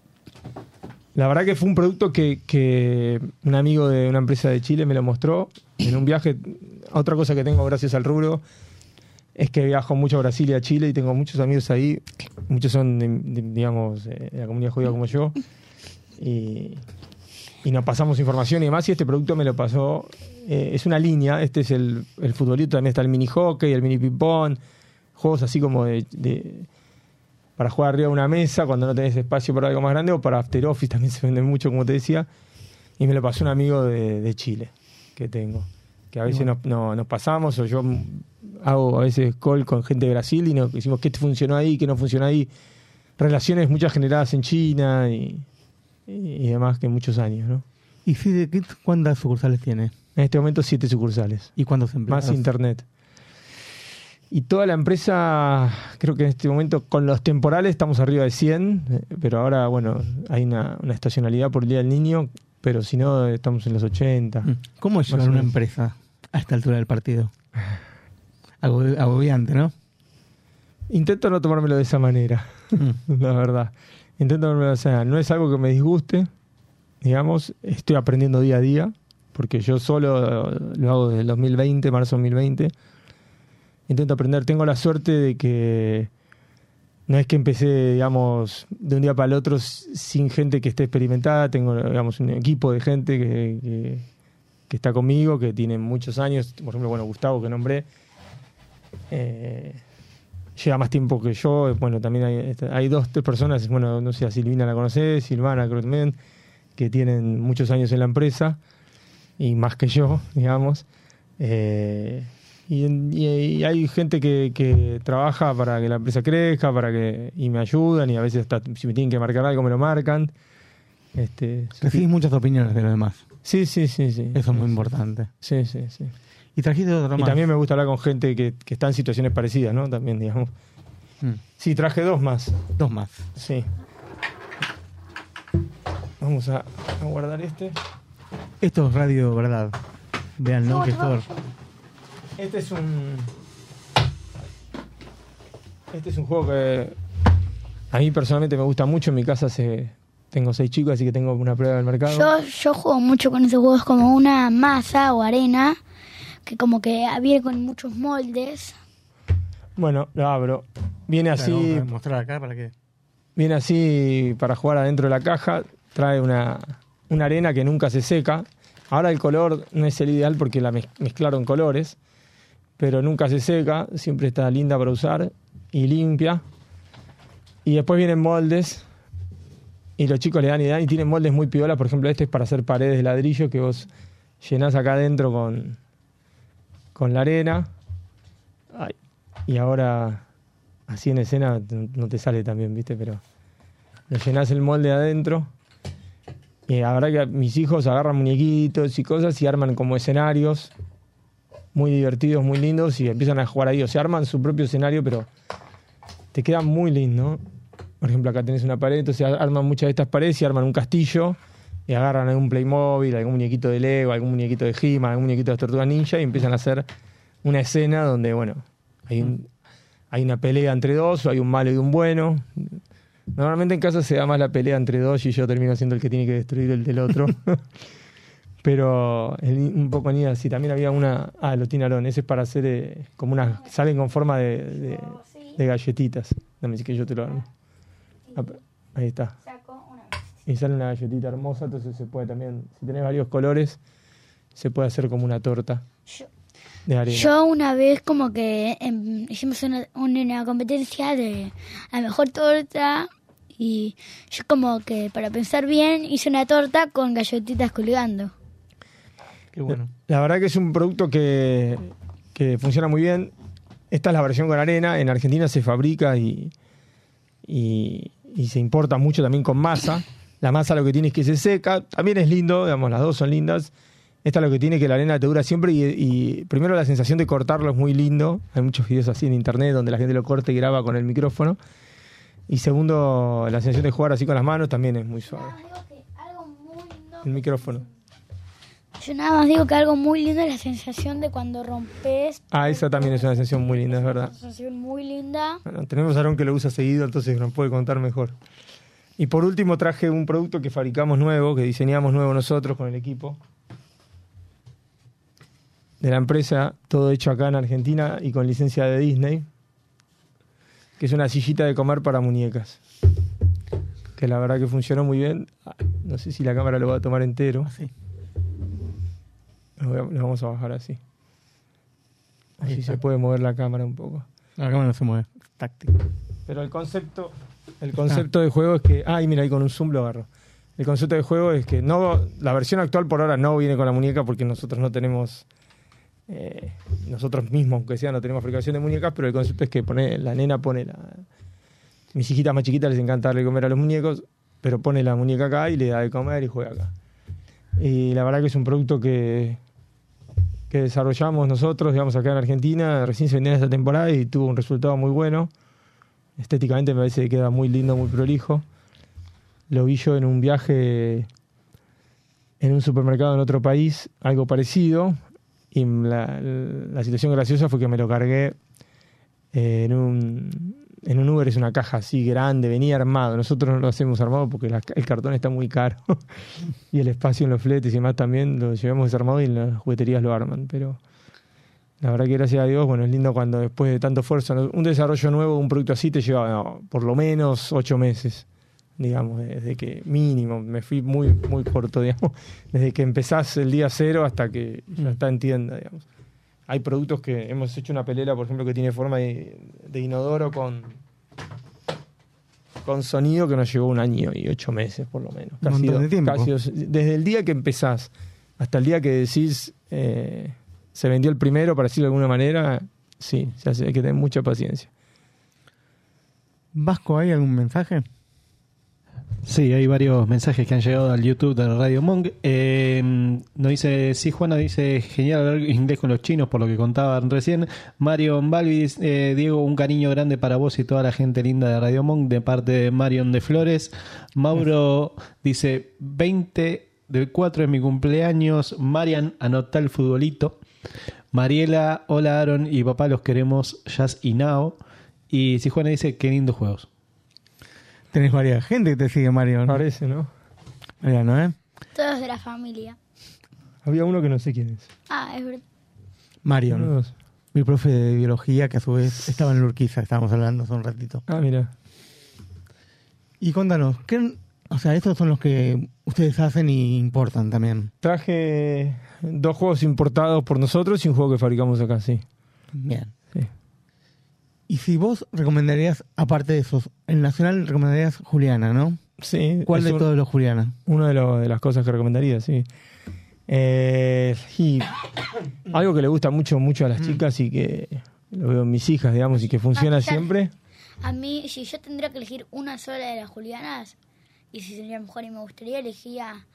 La verdad que fue un producto que, que un amigo de una empresa de Chile me lo mostró en un viaje. Otra cosa que tengo gracias al rubro es que viajo mucho a Brasil y a Chile y tengo muchos amigos ahí. Muchos son, de- de- digamos, eh, de la comunidad judía como yo. Y, y nos pasamos información y demás. Y este producto me lo pasó. eh, es una línea. Este es el, el futbolito. También está el mini hockey, el mini ping-pong. Juegos así como de- de, para jugar arriba de una mesa cuando no tenés espacio para algo más grande o para After Office también se vende mucho, como te decía. Y me lo pasó un amigo de, de Chile que tengo. Que a veces nos, no- nos pasamos o yo hago a veces call con gente de Brasil y nos decimos qué funcionó ahí, qué no funcionó ahí. Relaciones muchas generadas en China y, y demás que muchos años, ¿no?
¿Y si de qué, cuántas sucursales tiene?
En este momento siete sucursales.
¿Y cuántos empleados?
Más internet. Y toda la empresa, creo que en este momento con los temporales estamos arriba de 100, eh, pero ahora, bueno, hay una, una estacionalidad por el Día del Niño, pero si no, estamos en los 80.
Mm. ¿Cómo es llevar una empresa a esta altura del partido? Agobi- Agobiante, ¿no?
Intento no tomármelo de esa manera,
Mm.
la verdad. Intento no es algo que me disguste, digamos, estoy aprendiendo día a día, porque yo solo lo hago desde el 2020, marzo 2020. Intento aprender. Tengo la suerte de que no es que empecé, digamos, de un día para el otro sin gente que esté experimentada. Tengo, digamos, un equipo de gente que, que, que está conmigo, que tiene muchos años. Por ejemplo, bueno, Gustavo, que nombré, eh, lleva más tiempo que yo. Bueno, también hay, este, hay dos, tres personas, bueno, no sé, a Silvina la conocés, Silvana creo también, que tienen muchos años en la empresa y más que yo, digamos. Eh, Y, en- y- y hay gente que, que trabaja para que la empresa crezca, para que y me ayudan y a veces hasta si me tienen que marcar algo me lo marcan. Este,
Recibís muchas opiniones de los demás.
Sí, sí, sí, sí.
Eso es muy importante.
Sí, sí, sí.
Y trajiste otro
Y
más.
también me gusta hablar con gente que, que está en situaciones parecidas, ¿no? También, digamos.
Mm.
Sí, traje dos más.
Dos más.
Sí. Vamos a, a guardar este.
Esto es Radio Verdad. Vean, ¿no? Que esto-
Este es un. Este es un juego que a mí personalmente me gusta mucho. En mi casa se, tengo seis chicos, así que tengo una prueba del mercado.
Yo, yo juego mucho con ese juego, es como una masa o arena que como que viene con muchos moldes.
Bueno, lo abro. Viene
Claro,
así.
mostrar acá para que.
Viene así para jugar adentro de la caja. Trae una, una arena que nunca se seca. Ahora el color no es el ideal porque la mez- mezclaron colores. Pero nunca se seca. Siempre está linda para usar y limpia. Y después vienen moldes. Y los chicos le dan y dan. Y tienen moldes muy piolas. Por ejemplo, este es para hacer paredes de ladrillo que vos llenás acá adentro con, con la arena. Ay, y ahora así en escena no te sale tan bien, ¿viste? Pero lo llenás el molde adentro. Y la verdad que mis hijos agarran muñequitos y cosas y arman como escenarios muy divertidos, muy lindos y empiezan a jugar ahí. O sea, arman su propio escenario, pero te queda muy lindo. Por ejemplo, acá tenés una pared, entonces arman muchas de estas paredes y arman un castillo y agarran algún Playmobil, algún muñequito de Lego, algún muñequito de He-Man, algún muñequito de las Tortugas Ninja y empiezan a hacer una escena donde, bueno, hay, un- hay una pelea entre dos, o hay un malo y un bueno. Normalmente en casa se da más la pelea entre dos y yo termino siendo el que tiene que destruir el del otro. Pero el- un poco ni así. También había una. Ah, lo tiene Aarón. Ese es para hacer eh, como unas. Salen con forma de, de, de galletitas. Dame si que yo te lo armo. Ah, Ahí está. Y sale una galletita hermosa. Entonces se puede también. Si tenés varios colores, se puede hacer como una torta de arena.
Yo una vez como que em, hicimos una, una competencia de la mejor torta y yo como que para pensar bien hice una torta con galletitas colgando.
Qué bueno.
La verdad que es un producto que, que funciona muy bien. Esta es la versión con arena. En Argentina se fabrica y, y, y se importa mucho también con masa. La masa lo que tiene es que se seca. También es lindo, digamos, las dos son lindas. Esta lo que tiene es que la arena te dura siempre y, y primero la sensación de cortarlo es muy lindo. Hay muchos videos así en internet donde la gente lo corta y graba con el micrófono. Y segundo, la sensación de jugar así con las manos también es muy suave. El micrófono.
Yo nada más digo que algo muy lindo es la sensación de cuando rompes.
Ah, esa también es una sensación muy linda, es verdad.
Una sensación muy linda.
Bueno, tenemos a Aaron que lo usa seguido, entonces nos puede contar mejor. Y por último traje un producto que fabricamos nuevo, que diseñamos nuevo nosotros con el equipo de la empresa, todo hecho acá en Argentina y con licencia de Disney, que es una sillita de comer para muñecas. Que la verdad que funcionó muy bien. Ah, No sé si la cámara lo va a tomar entero. Lo, voy a- lo vamos a bajar así. Así se puede mover la cámara un poco.
La cámara no se mueve. Táctico.
Pero el concepto, el concepto de juego es que. Ay, mira, ahí con un zoom lo agarro. El concepto de juego es que no la versión actual por ahora no viene con la muñeca porque nosotros no tenemos. eh, nosotros mismos, aunque sea, no tenemos fabricación de muñecas, pero el concepto es que pone, la nena pone la. Mis hijitas más chiquitas les encanta darle comer a los muñecos, pero pone la muñeca acá y le da de comer y juega acá. Y la verdad que es un producto que, que desarrollamos nosotros, digamos, acá en Argentina. Recién se vendió en esta temporada y tuvo un resultado muy bueno. Estéticamente me parece que queda muy lindo, muy prolijo. Lo vi yo en un viaje en un supermercado en otro país, algo parecido. Y la, la situación graciosa fue que me lo cargué eh, en un, en un Uber, es una caja así grande, venía armado. Nosotros no lo hacemos armado porque el cartón está muy caro. y el espacio en los fletes y demás también lo llevamos desarmado y las jugueterías lo arman. Pero la verdad que gracias a Dios, bueno, es lindo cuando después de tanto esfuerzo, un desarrollo nuevo, un producto así te lleva no, por lo menos ocho meses, digamos, desde que mínimo, me fui muy, muy corto, digamos, desde que empezás el día cero hasta que ya está en tienda, digamos. Hay productos que hemos hecho una pelera, por ejemplo, que tiene forma de, de inodoro con, con sonido que nos llevó un año y ocho meses, por lo menos.
Un montón de tiempo.
casi desde el día que empezás hasta el día que decís, eh, se vendió el primero, para decirlo de alguna manera, sí, se hace, hay que tener mucha paciencia.
Vasco, ¿hay algún mensaje?
Sí, hay varios mensajes que han llegado al YouTube de Radio Monk. Eh, nos dice, sí, Juana dice, genial hablar inglés con los chinos, por lo que contaban recién. Marion Balvis, eh, Diego, un cariño grande para vos y toda la gente linda de Radio Monk, de parte de Marion de Flores. Mauro dice, 20 del 4 es mi cumpleaños. Marian, anota el futbolito. Mariela, hola Aaron y papá, los queremos, Jazz y Now. Y si Juana dice, qué lindos juegos.
Tenés varias gente que te sigue, Mario.
Parece, ¿no?
Mariano, ¿eh?
Todos de la familia.
Había uno que no sé quién es.
Ah, es verdad.
Marion. Mi profe de biología, que a su vez estaba en Lurquiza, estábamos hablando hace un ratito.
Ah, mira.
Y contanos, ¿qué, o sea, estos son los que ustedes hacen y importan también.
Traje dos juegos importados por nosotros y un juego que fabricamos acá, sí.
Bien.
Sí.
Y si vos recomendarías, aparte de esos, el Nacional recomendarías Juliana, ¿no?
Sí.
¿Cuál de
un-
todos los Juliana?
Una de, lo- de las cosas que recomendaría, sí. Eh, y algo que le gusta mucho, mucho a las chicas y que lo veo en mis hijas, digamos, y que funciona
Maquillar.
siempre.
A mí, si yo tendría que elegir una sola de las Julianas, y si sería mejor y me gustaría, elegía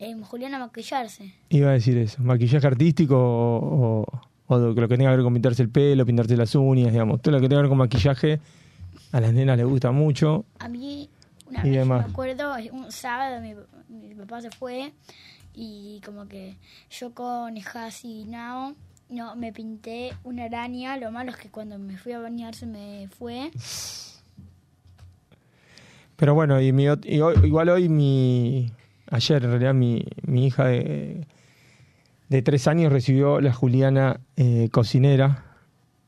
eh, Juliana maquillarse.
Iba a decir eso, maquillaje artístico o, o- o lo que tenga que ver con pintarse el pelo, pintarse las uñas, digamos. Todo lo que tenga que ver con maquillaje a las nenas les gusta mucho.
A mí, una
Y
vez
demás.
me acuerdo, un sábado mi, mi papá se fue y como que yo con Hasi y Nao no, me pinté una araña. Lo malo es que cuando me fui a bañar se me fue.
Pero bueno, y mi, ot- y hoy- igual hoy mi... Ayer en realidad mi, mi hija de, de tres años recibió la Juliana eh, cocinera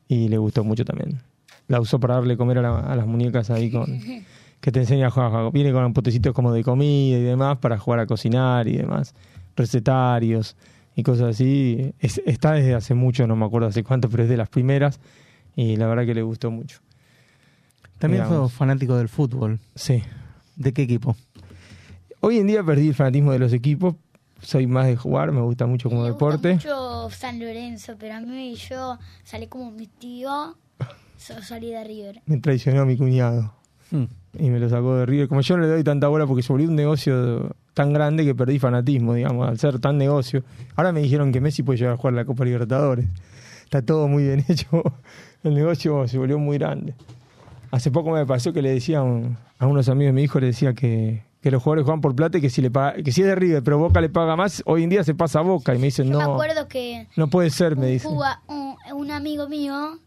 y le gustó mucho también. La usó para darle comer a, la- a las muñecas ahí con... que te enseña a jugar. Viene con potecitos como de comida y demás para jugar a cocinar y demás. Recetarios y cosas así. Es- está desde hace mucho, no me acuerdo hace cuánto, pero es de las primeras y la verdad que le gustó mucho.
También
Digamos.
sos fanático del fútbol.
Sí.
¿De qué equipo?
Hoy en día perdí el fanatismo de los equipos. Soy más de jugar, me gusta mucho como deporte.
Mucho San Lorenzo, pero a mí yo salí como mi tío, salí de River.
Me traicionó mi cuñado.
Hmm.
Y me lo sacó de River. Como yo no le doy tanta bola porque se volvió un negocio tan grande que perdí fanatismo, digamos, al ser tan negocio. Ahora me dijeron que Messi puede llegar a jugar la Copa Libertadores. Está todo muy bien hecho. El negocio se volvió muy grande. Hace poco me pasó que le decía a, un- a unos amigos de mi hijo, le decía que, que los jugadores juegan por plata y que si, le paga- que si es de River, pero Boca le paga más, hoy en día se pasa a Boca. Y me dicen,
Yo me
no,
acuerdo que
no puede ser, me dicen.
juga- un, un amigo mío,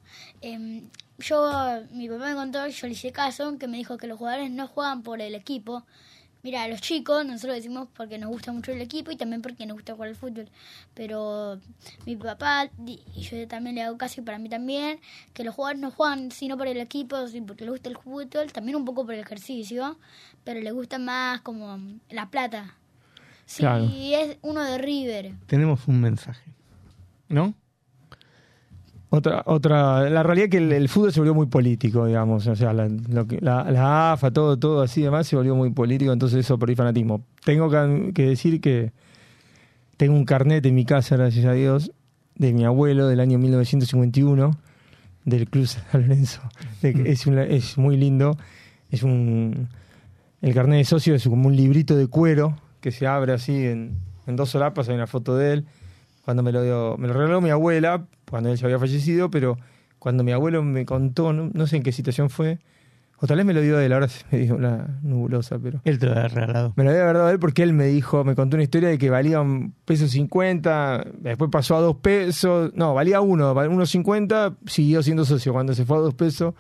em, yo, mi papá me contó, yo le hice caso, que me dijo que los jugadores no juegan por el equipo. Mira, los chicos, nosotros decimos porque nos gusta mucho el equipo y también porque nos gusta jugar al fútbol. Pero mi papá, y yo también le hago caso y para mí también, que los jugadores no juegan sino por el equipo, sino porque les gusta el fútbol, también un poco por el ejercicio, pero les gusta más como la plata.
Claro.
es uno de River,
Tenemos un mensaje. ¿No?
Otra, otra, la realidad es que el, el fútbol se volvió muy político, digamos, o sea, la, lo que- la, la AFA, todo, todo así demás se volvió muy político, entonces eso perdí fanatismo. Tengo que, que decir que tengo un carnet en mi casa, gracias a Dios, de mi abuelo del año 1951, del Club San Lorenzo. Que es, un- es muy lindo, es un... El carnet de socio es como un librito de cuero que se abre así en, en dos solapas, hay una foto de él cuando me lo dio, me lo regaló mi abuela, cuando él ya había fallecido, pero cuando mi abuelo me contó, no, no sé en qué situación fue, o tal vez me lo dio él, ahora se me dio la nubulosa, pero...
Él te lo había regalado.
Me lo había dado él porque él me dijo, me contó una historia de que valía un peso 50, después pasó a dos pesos, no, valía uno, uno 50, siguió siendo socio. Cuando se fue a dos pesos,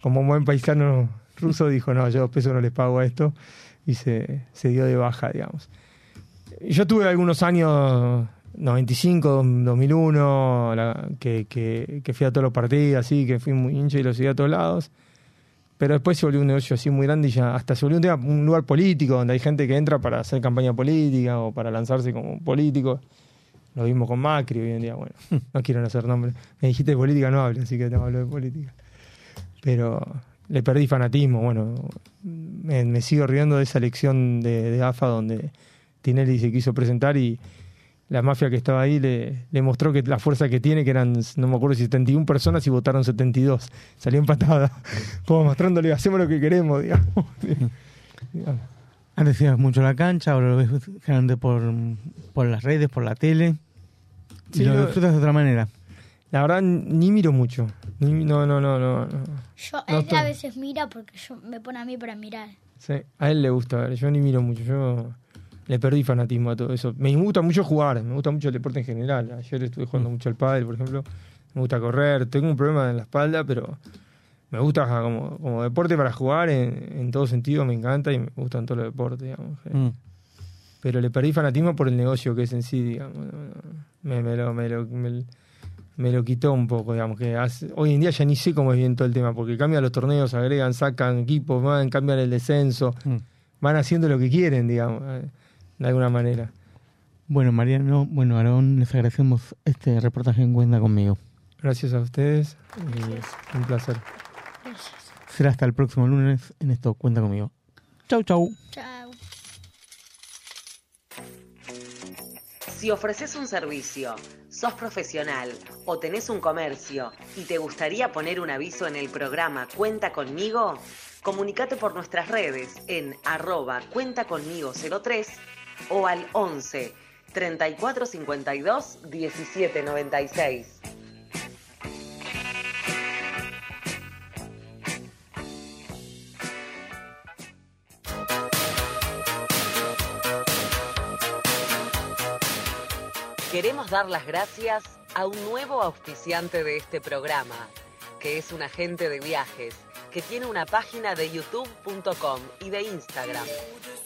como un buen paisano ruso, dijo, no, yo dos pesos no les pago a esto, y se, se dio de baja, digamos. Yo tuve algunos años, 95, 2001, la- que, que, que fui a todos los partidos, así, que fui muy hincha y lo seguí a todos lados. Pero después se volvió un negocio así muy grande y ya hasta se volvió un, tema- un lugar político, donde hay gente que entra para hacer campaña política o para lanzarse como político. Lo vimos con Macri hoy en día, bueno, no quiero hacer nombre. Me dijiste de política, no hablo, así que te hablo de política. Pero le perdí fanatismo, bueno, me, me sigo riendo de esa elección de, de AFA donde Tinelli se quiso presentar y, la mafia que estaba ahí le, le mostró que la fuerza que tiene, que eran, no me acuerdo si 71 personas y votaron 72. Salió empatada. Como mostrándole, hacemos lo que queremos, digamos.
Antes ibas mucho a la cancha, ahora lo ves generalmente por, por las redes, por la tele.
Sí,
lo- disfrutas de otra manera.
La verdad, ni miro mucho. Ni- no, no, no, no.
Yo,
No
él a veces mira porque yo, me pone a mí para mirar.
Sí, a él le gusta ver. Yo ni miro mucho. Yo le perdí fanatismo a todo eso. Me gusta mucho jugar, me gusta mucho el deporte en general. Ayer estuve jugando mucho al pádel, por ejemplo. Me gusta correr. Tengo un problema en la espalda, pero me gusta como, como deporte para jugar en, en todo sentido. Me encanta y me gustan todos los deportes, digamos.
Mm.
Pero le perdí fanatismo por el negocio que es en sí, digamos. Me, me lo, me, lo, me, me lo quitó un poco, digamos. que hace- Hoy en día ya ni sé cómo es bien todo el tema, porque cambian los torneos, agregan, sacan equipos, van, cambian el descenso,
Mm.
van haciendo lo que quieren, digamos, eh, de alguna manera.
Bueno, Mariano, bueno, Aarón, les agradecemos este reportaje en Cuenta conmigo.
Gracias a ustedes y un placer.
Será hasta el próximo lunes en esto Cuenta conmigo. Chau, chau.
Chao.
Si ofreces un servicio, sos profesional o tenés un comercio y te gustaría poner un aviso en el programa Cuenta conmigo, comunicate por nuestras redes en arroba cuenta conmigo 03 o al 11 34 52 Queremos dar las gracias a un nuevo auspiciante de este programa, que es un agente de viajes, que tiene una página de youtube.com y de Instagram,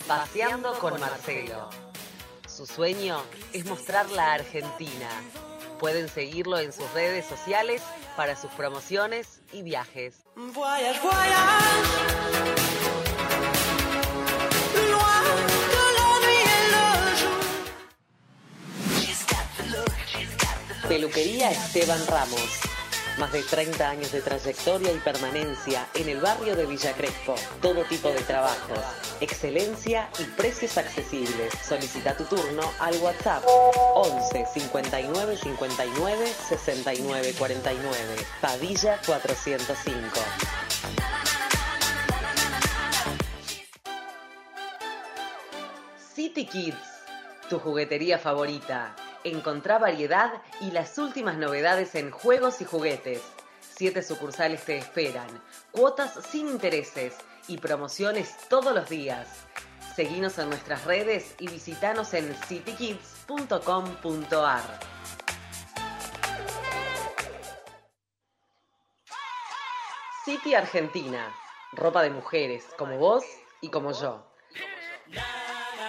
Paseando con Marcelo. Su sueño es mostrar la Argentina. Pueden seguirlo en sus redes sociales para sus promociones y viajes. Peluquería Esteban Ramos. Más de 30 años de trayectoria y permanencia en el barrio de Villa Crespo. Todo tipo de trabajos, excelencia y precios accesibles. Solicita tu turno al WhatsApp 11 59 59 69 49. Padilla 405. City Kids, tu juguetería favorita. Encontrá variedad y las últimas novedades en juegos y juguetes. Siete sucursales te esperan, cuotas sin intereses y promociones todos los días. Seguinos en nuestras redes y visitanos en citykids.com.ar. City Argentina, ropa de mujeres como vos y como yo.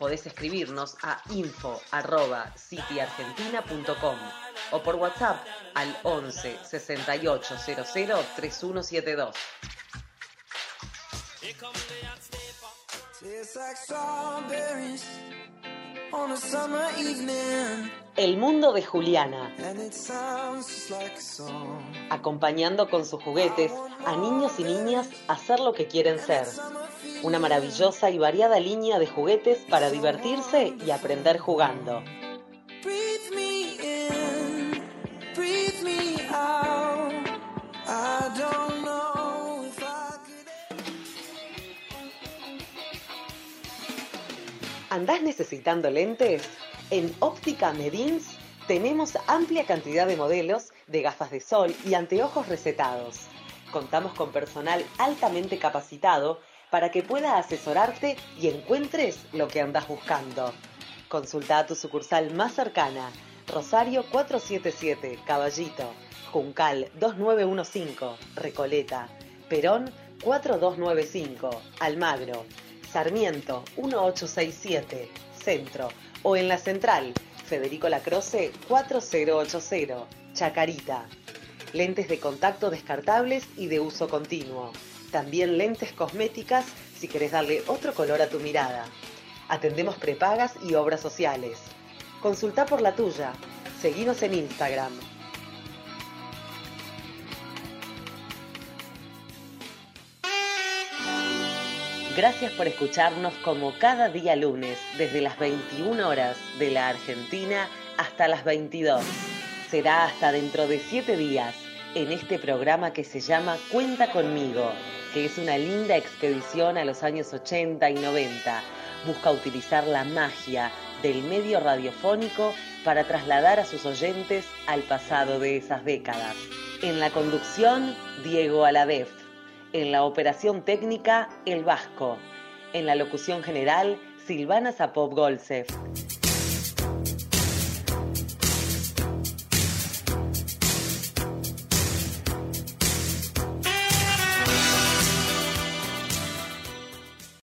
Podés escribirnos a info.cityargentina.com o por WhatsApp al 11 68 00 3172. El mundo de Juliana, acompañando con sus juguetes a niños y niñas a ser lo que quieren ser. Una maravillosa y variada línea de juguetes para divertirse y aprender jugando. ¿Andás necesitando lentes? En Óptica Medins tenemos amplia cantidad de modelos de gafas de sol y anteojos recetados. Contamos con personal altamente capacitado para que pueda asesorarte y encuentres lo que andás buscando. Consulta a tu sucursal más cercana, Rosario 477, Caballito, Juncal 2915, Recoleta, Perón 4295, Almagro, Sarmiento 1867, Centro o en la Central, Federico Lacroce 4080, Chacarita. Lentes de contacto descartables y de uso continuo. También lentes cosméticas si querés darle otro color a tu mirada. Atendemos prepagas y obras sociales. Consulta por la tuya. Seguinos en Instagram. Gracias por escucharnos como cada día lunes, desde las 21 horas de la Argentina hasta las 22. Será hasta dentro de 7 días en este programa que se llama Cuenta conmigo, que es una linda expedición a los años 80 y 90. Busca utilizar la magia del medio radiofónico para trasladar a sus oyentes al pasado de esas décadas. En la conducción, Diego Aladef. En la operación técnica, El Vasco. En la locución general, Silvana Zapop Golsef.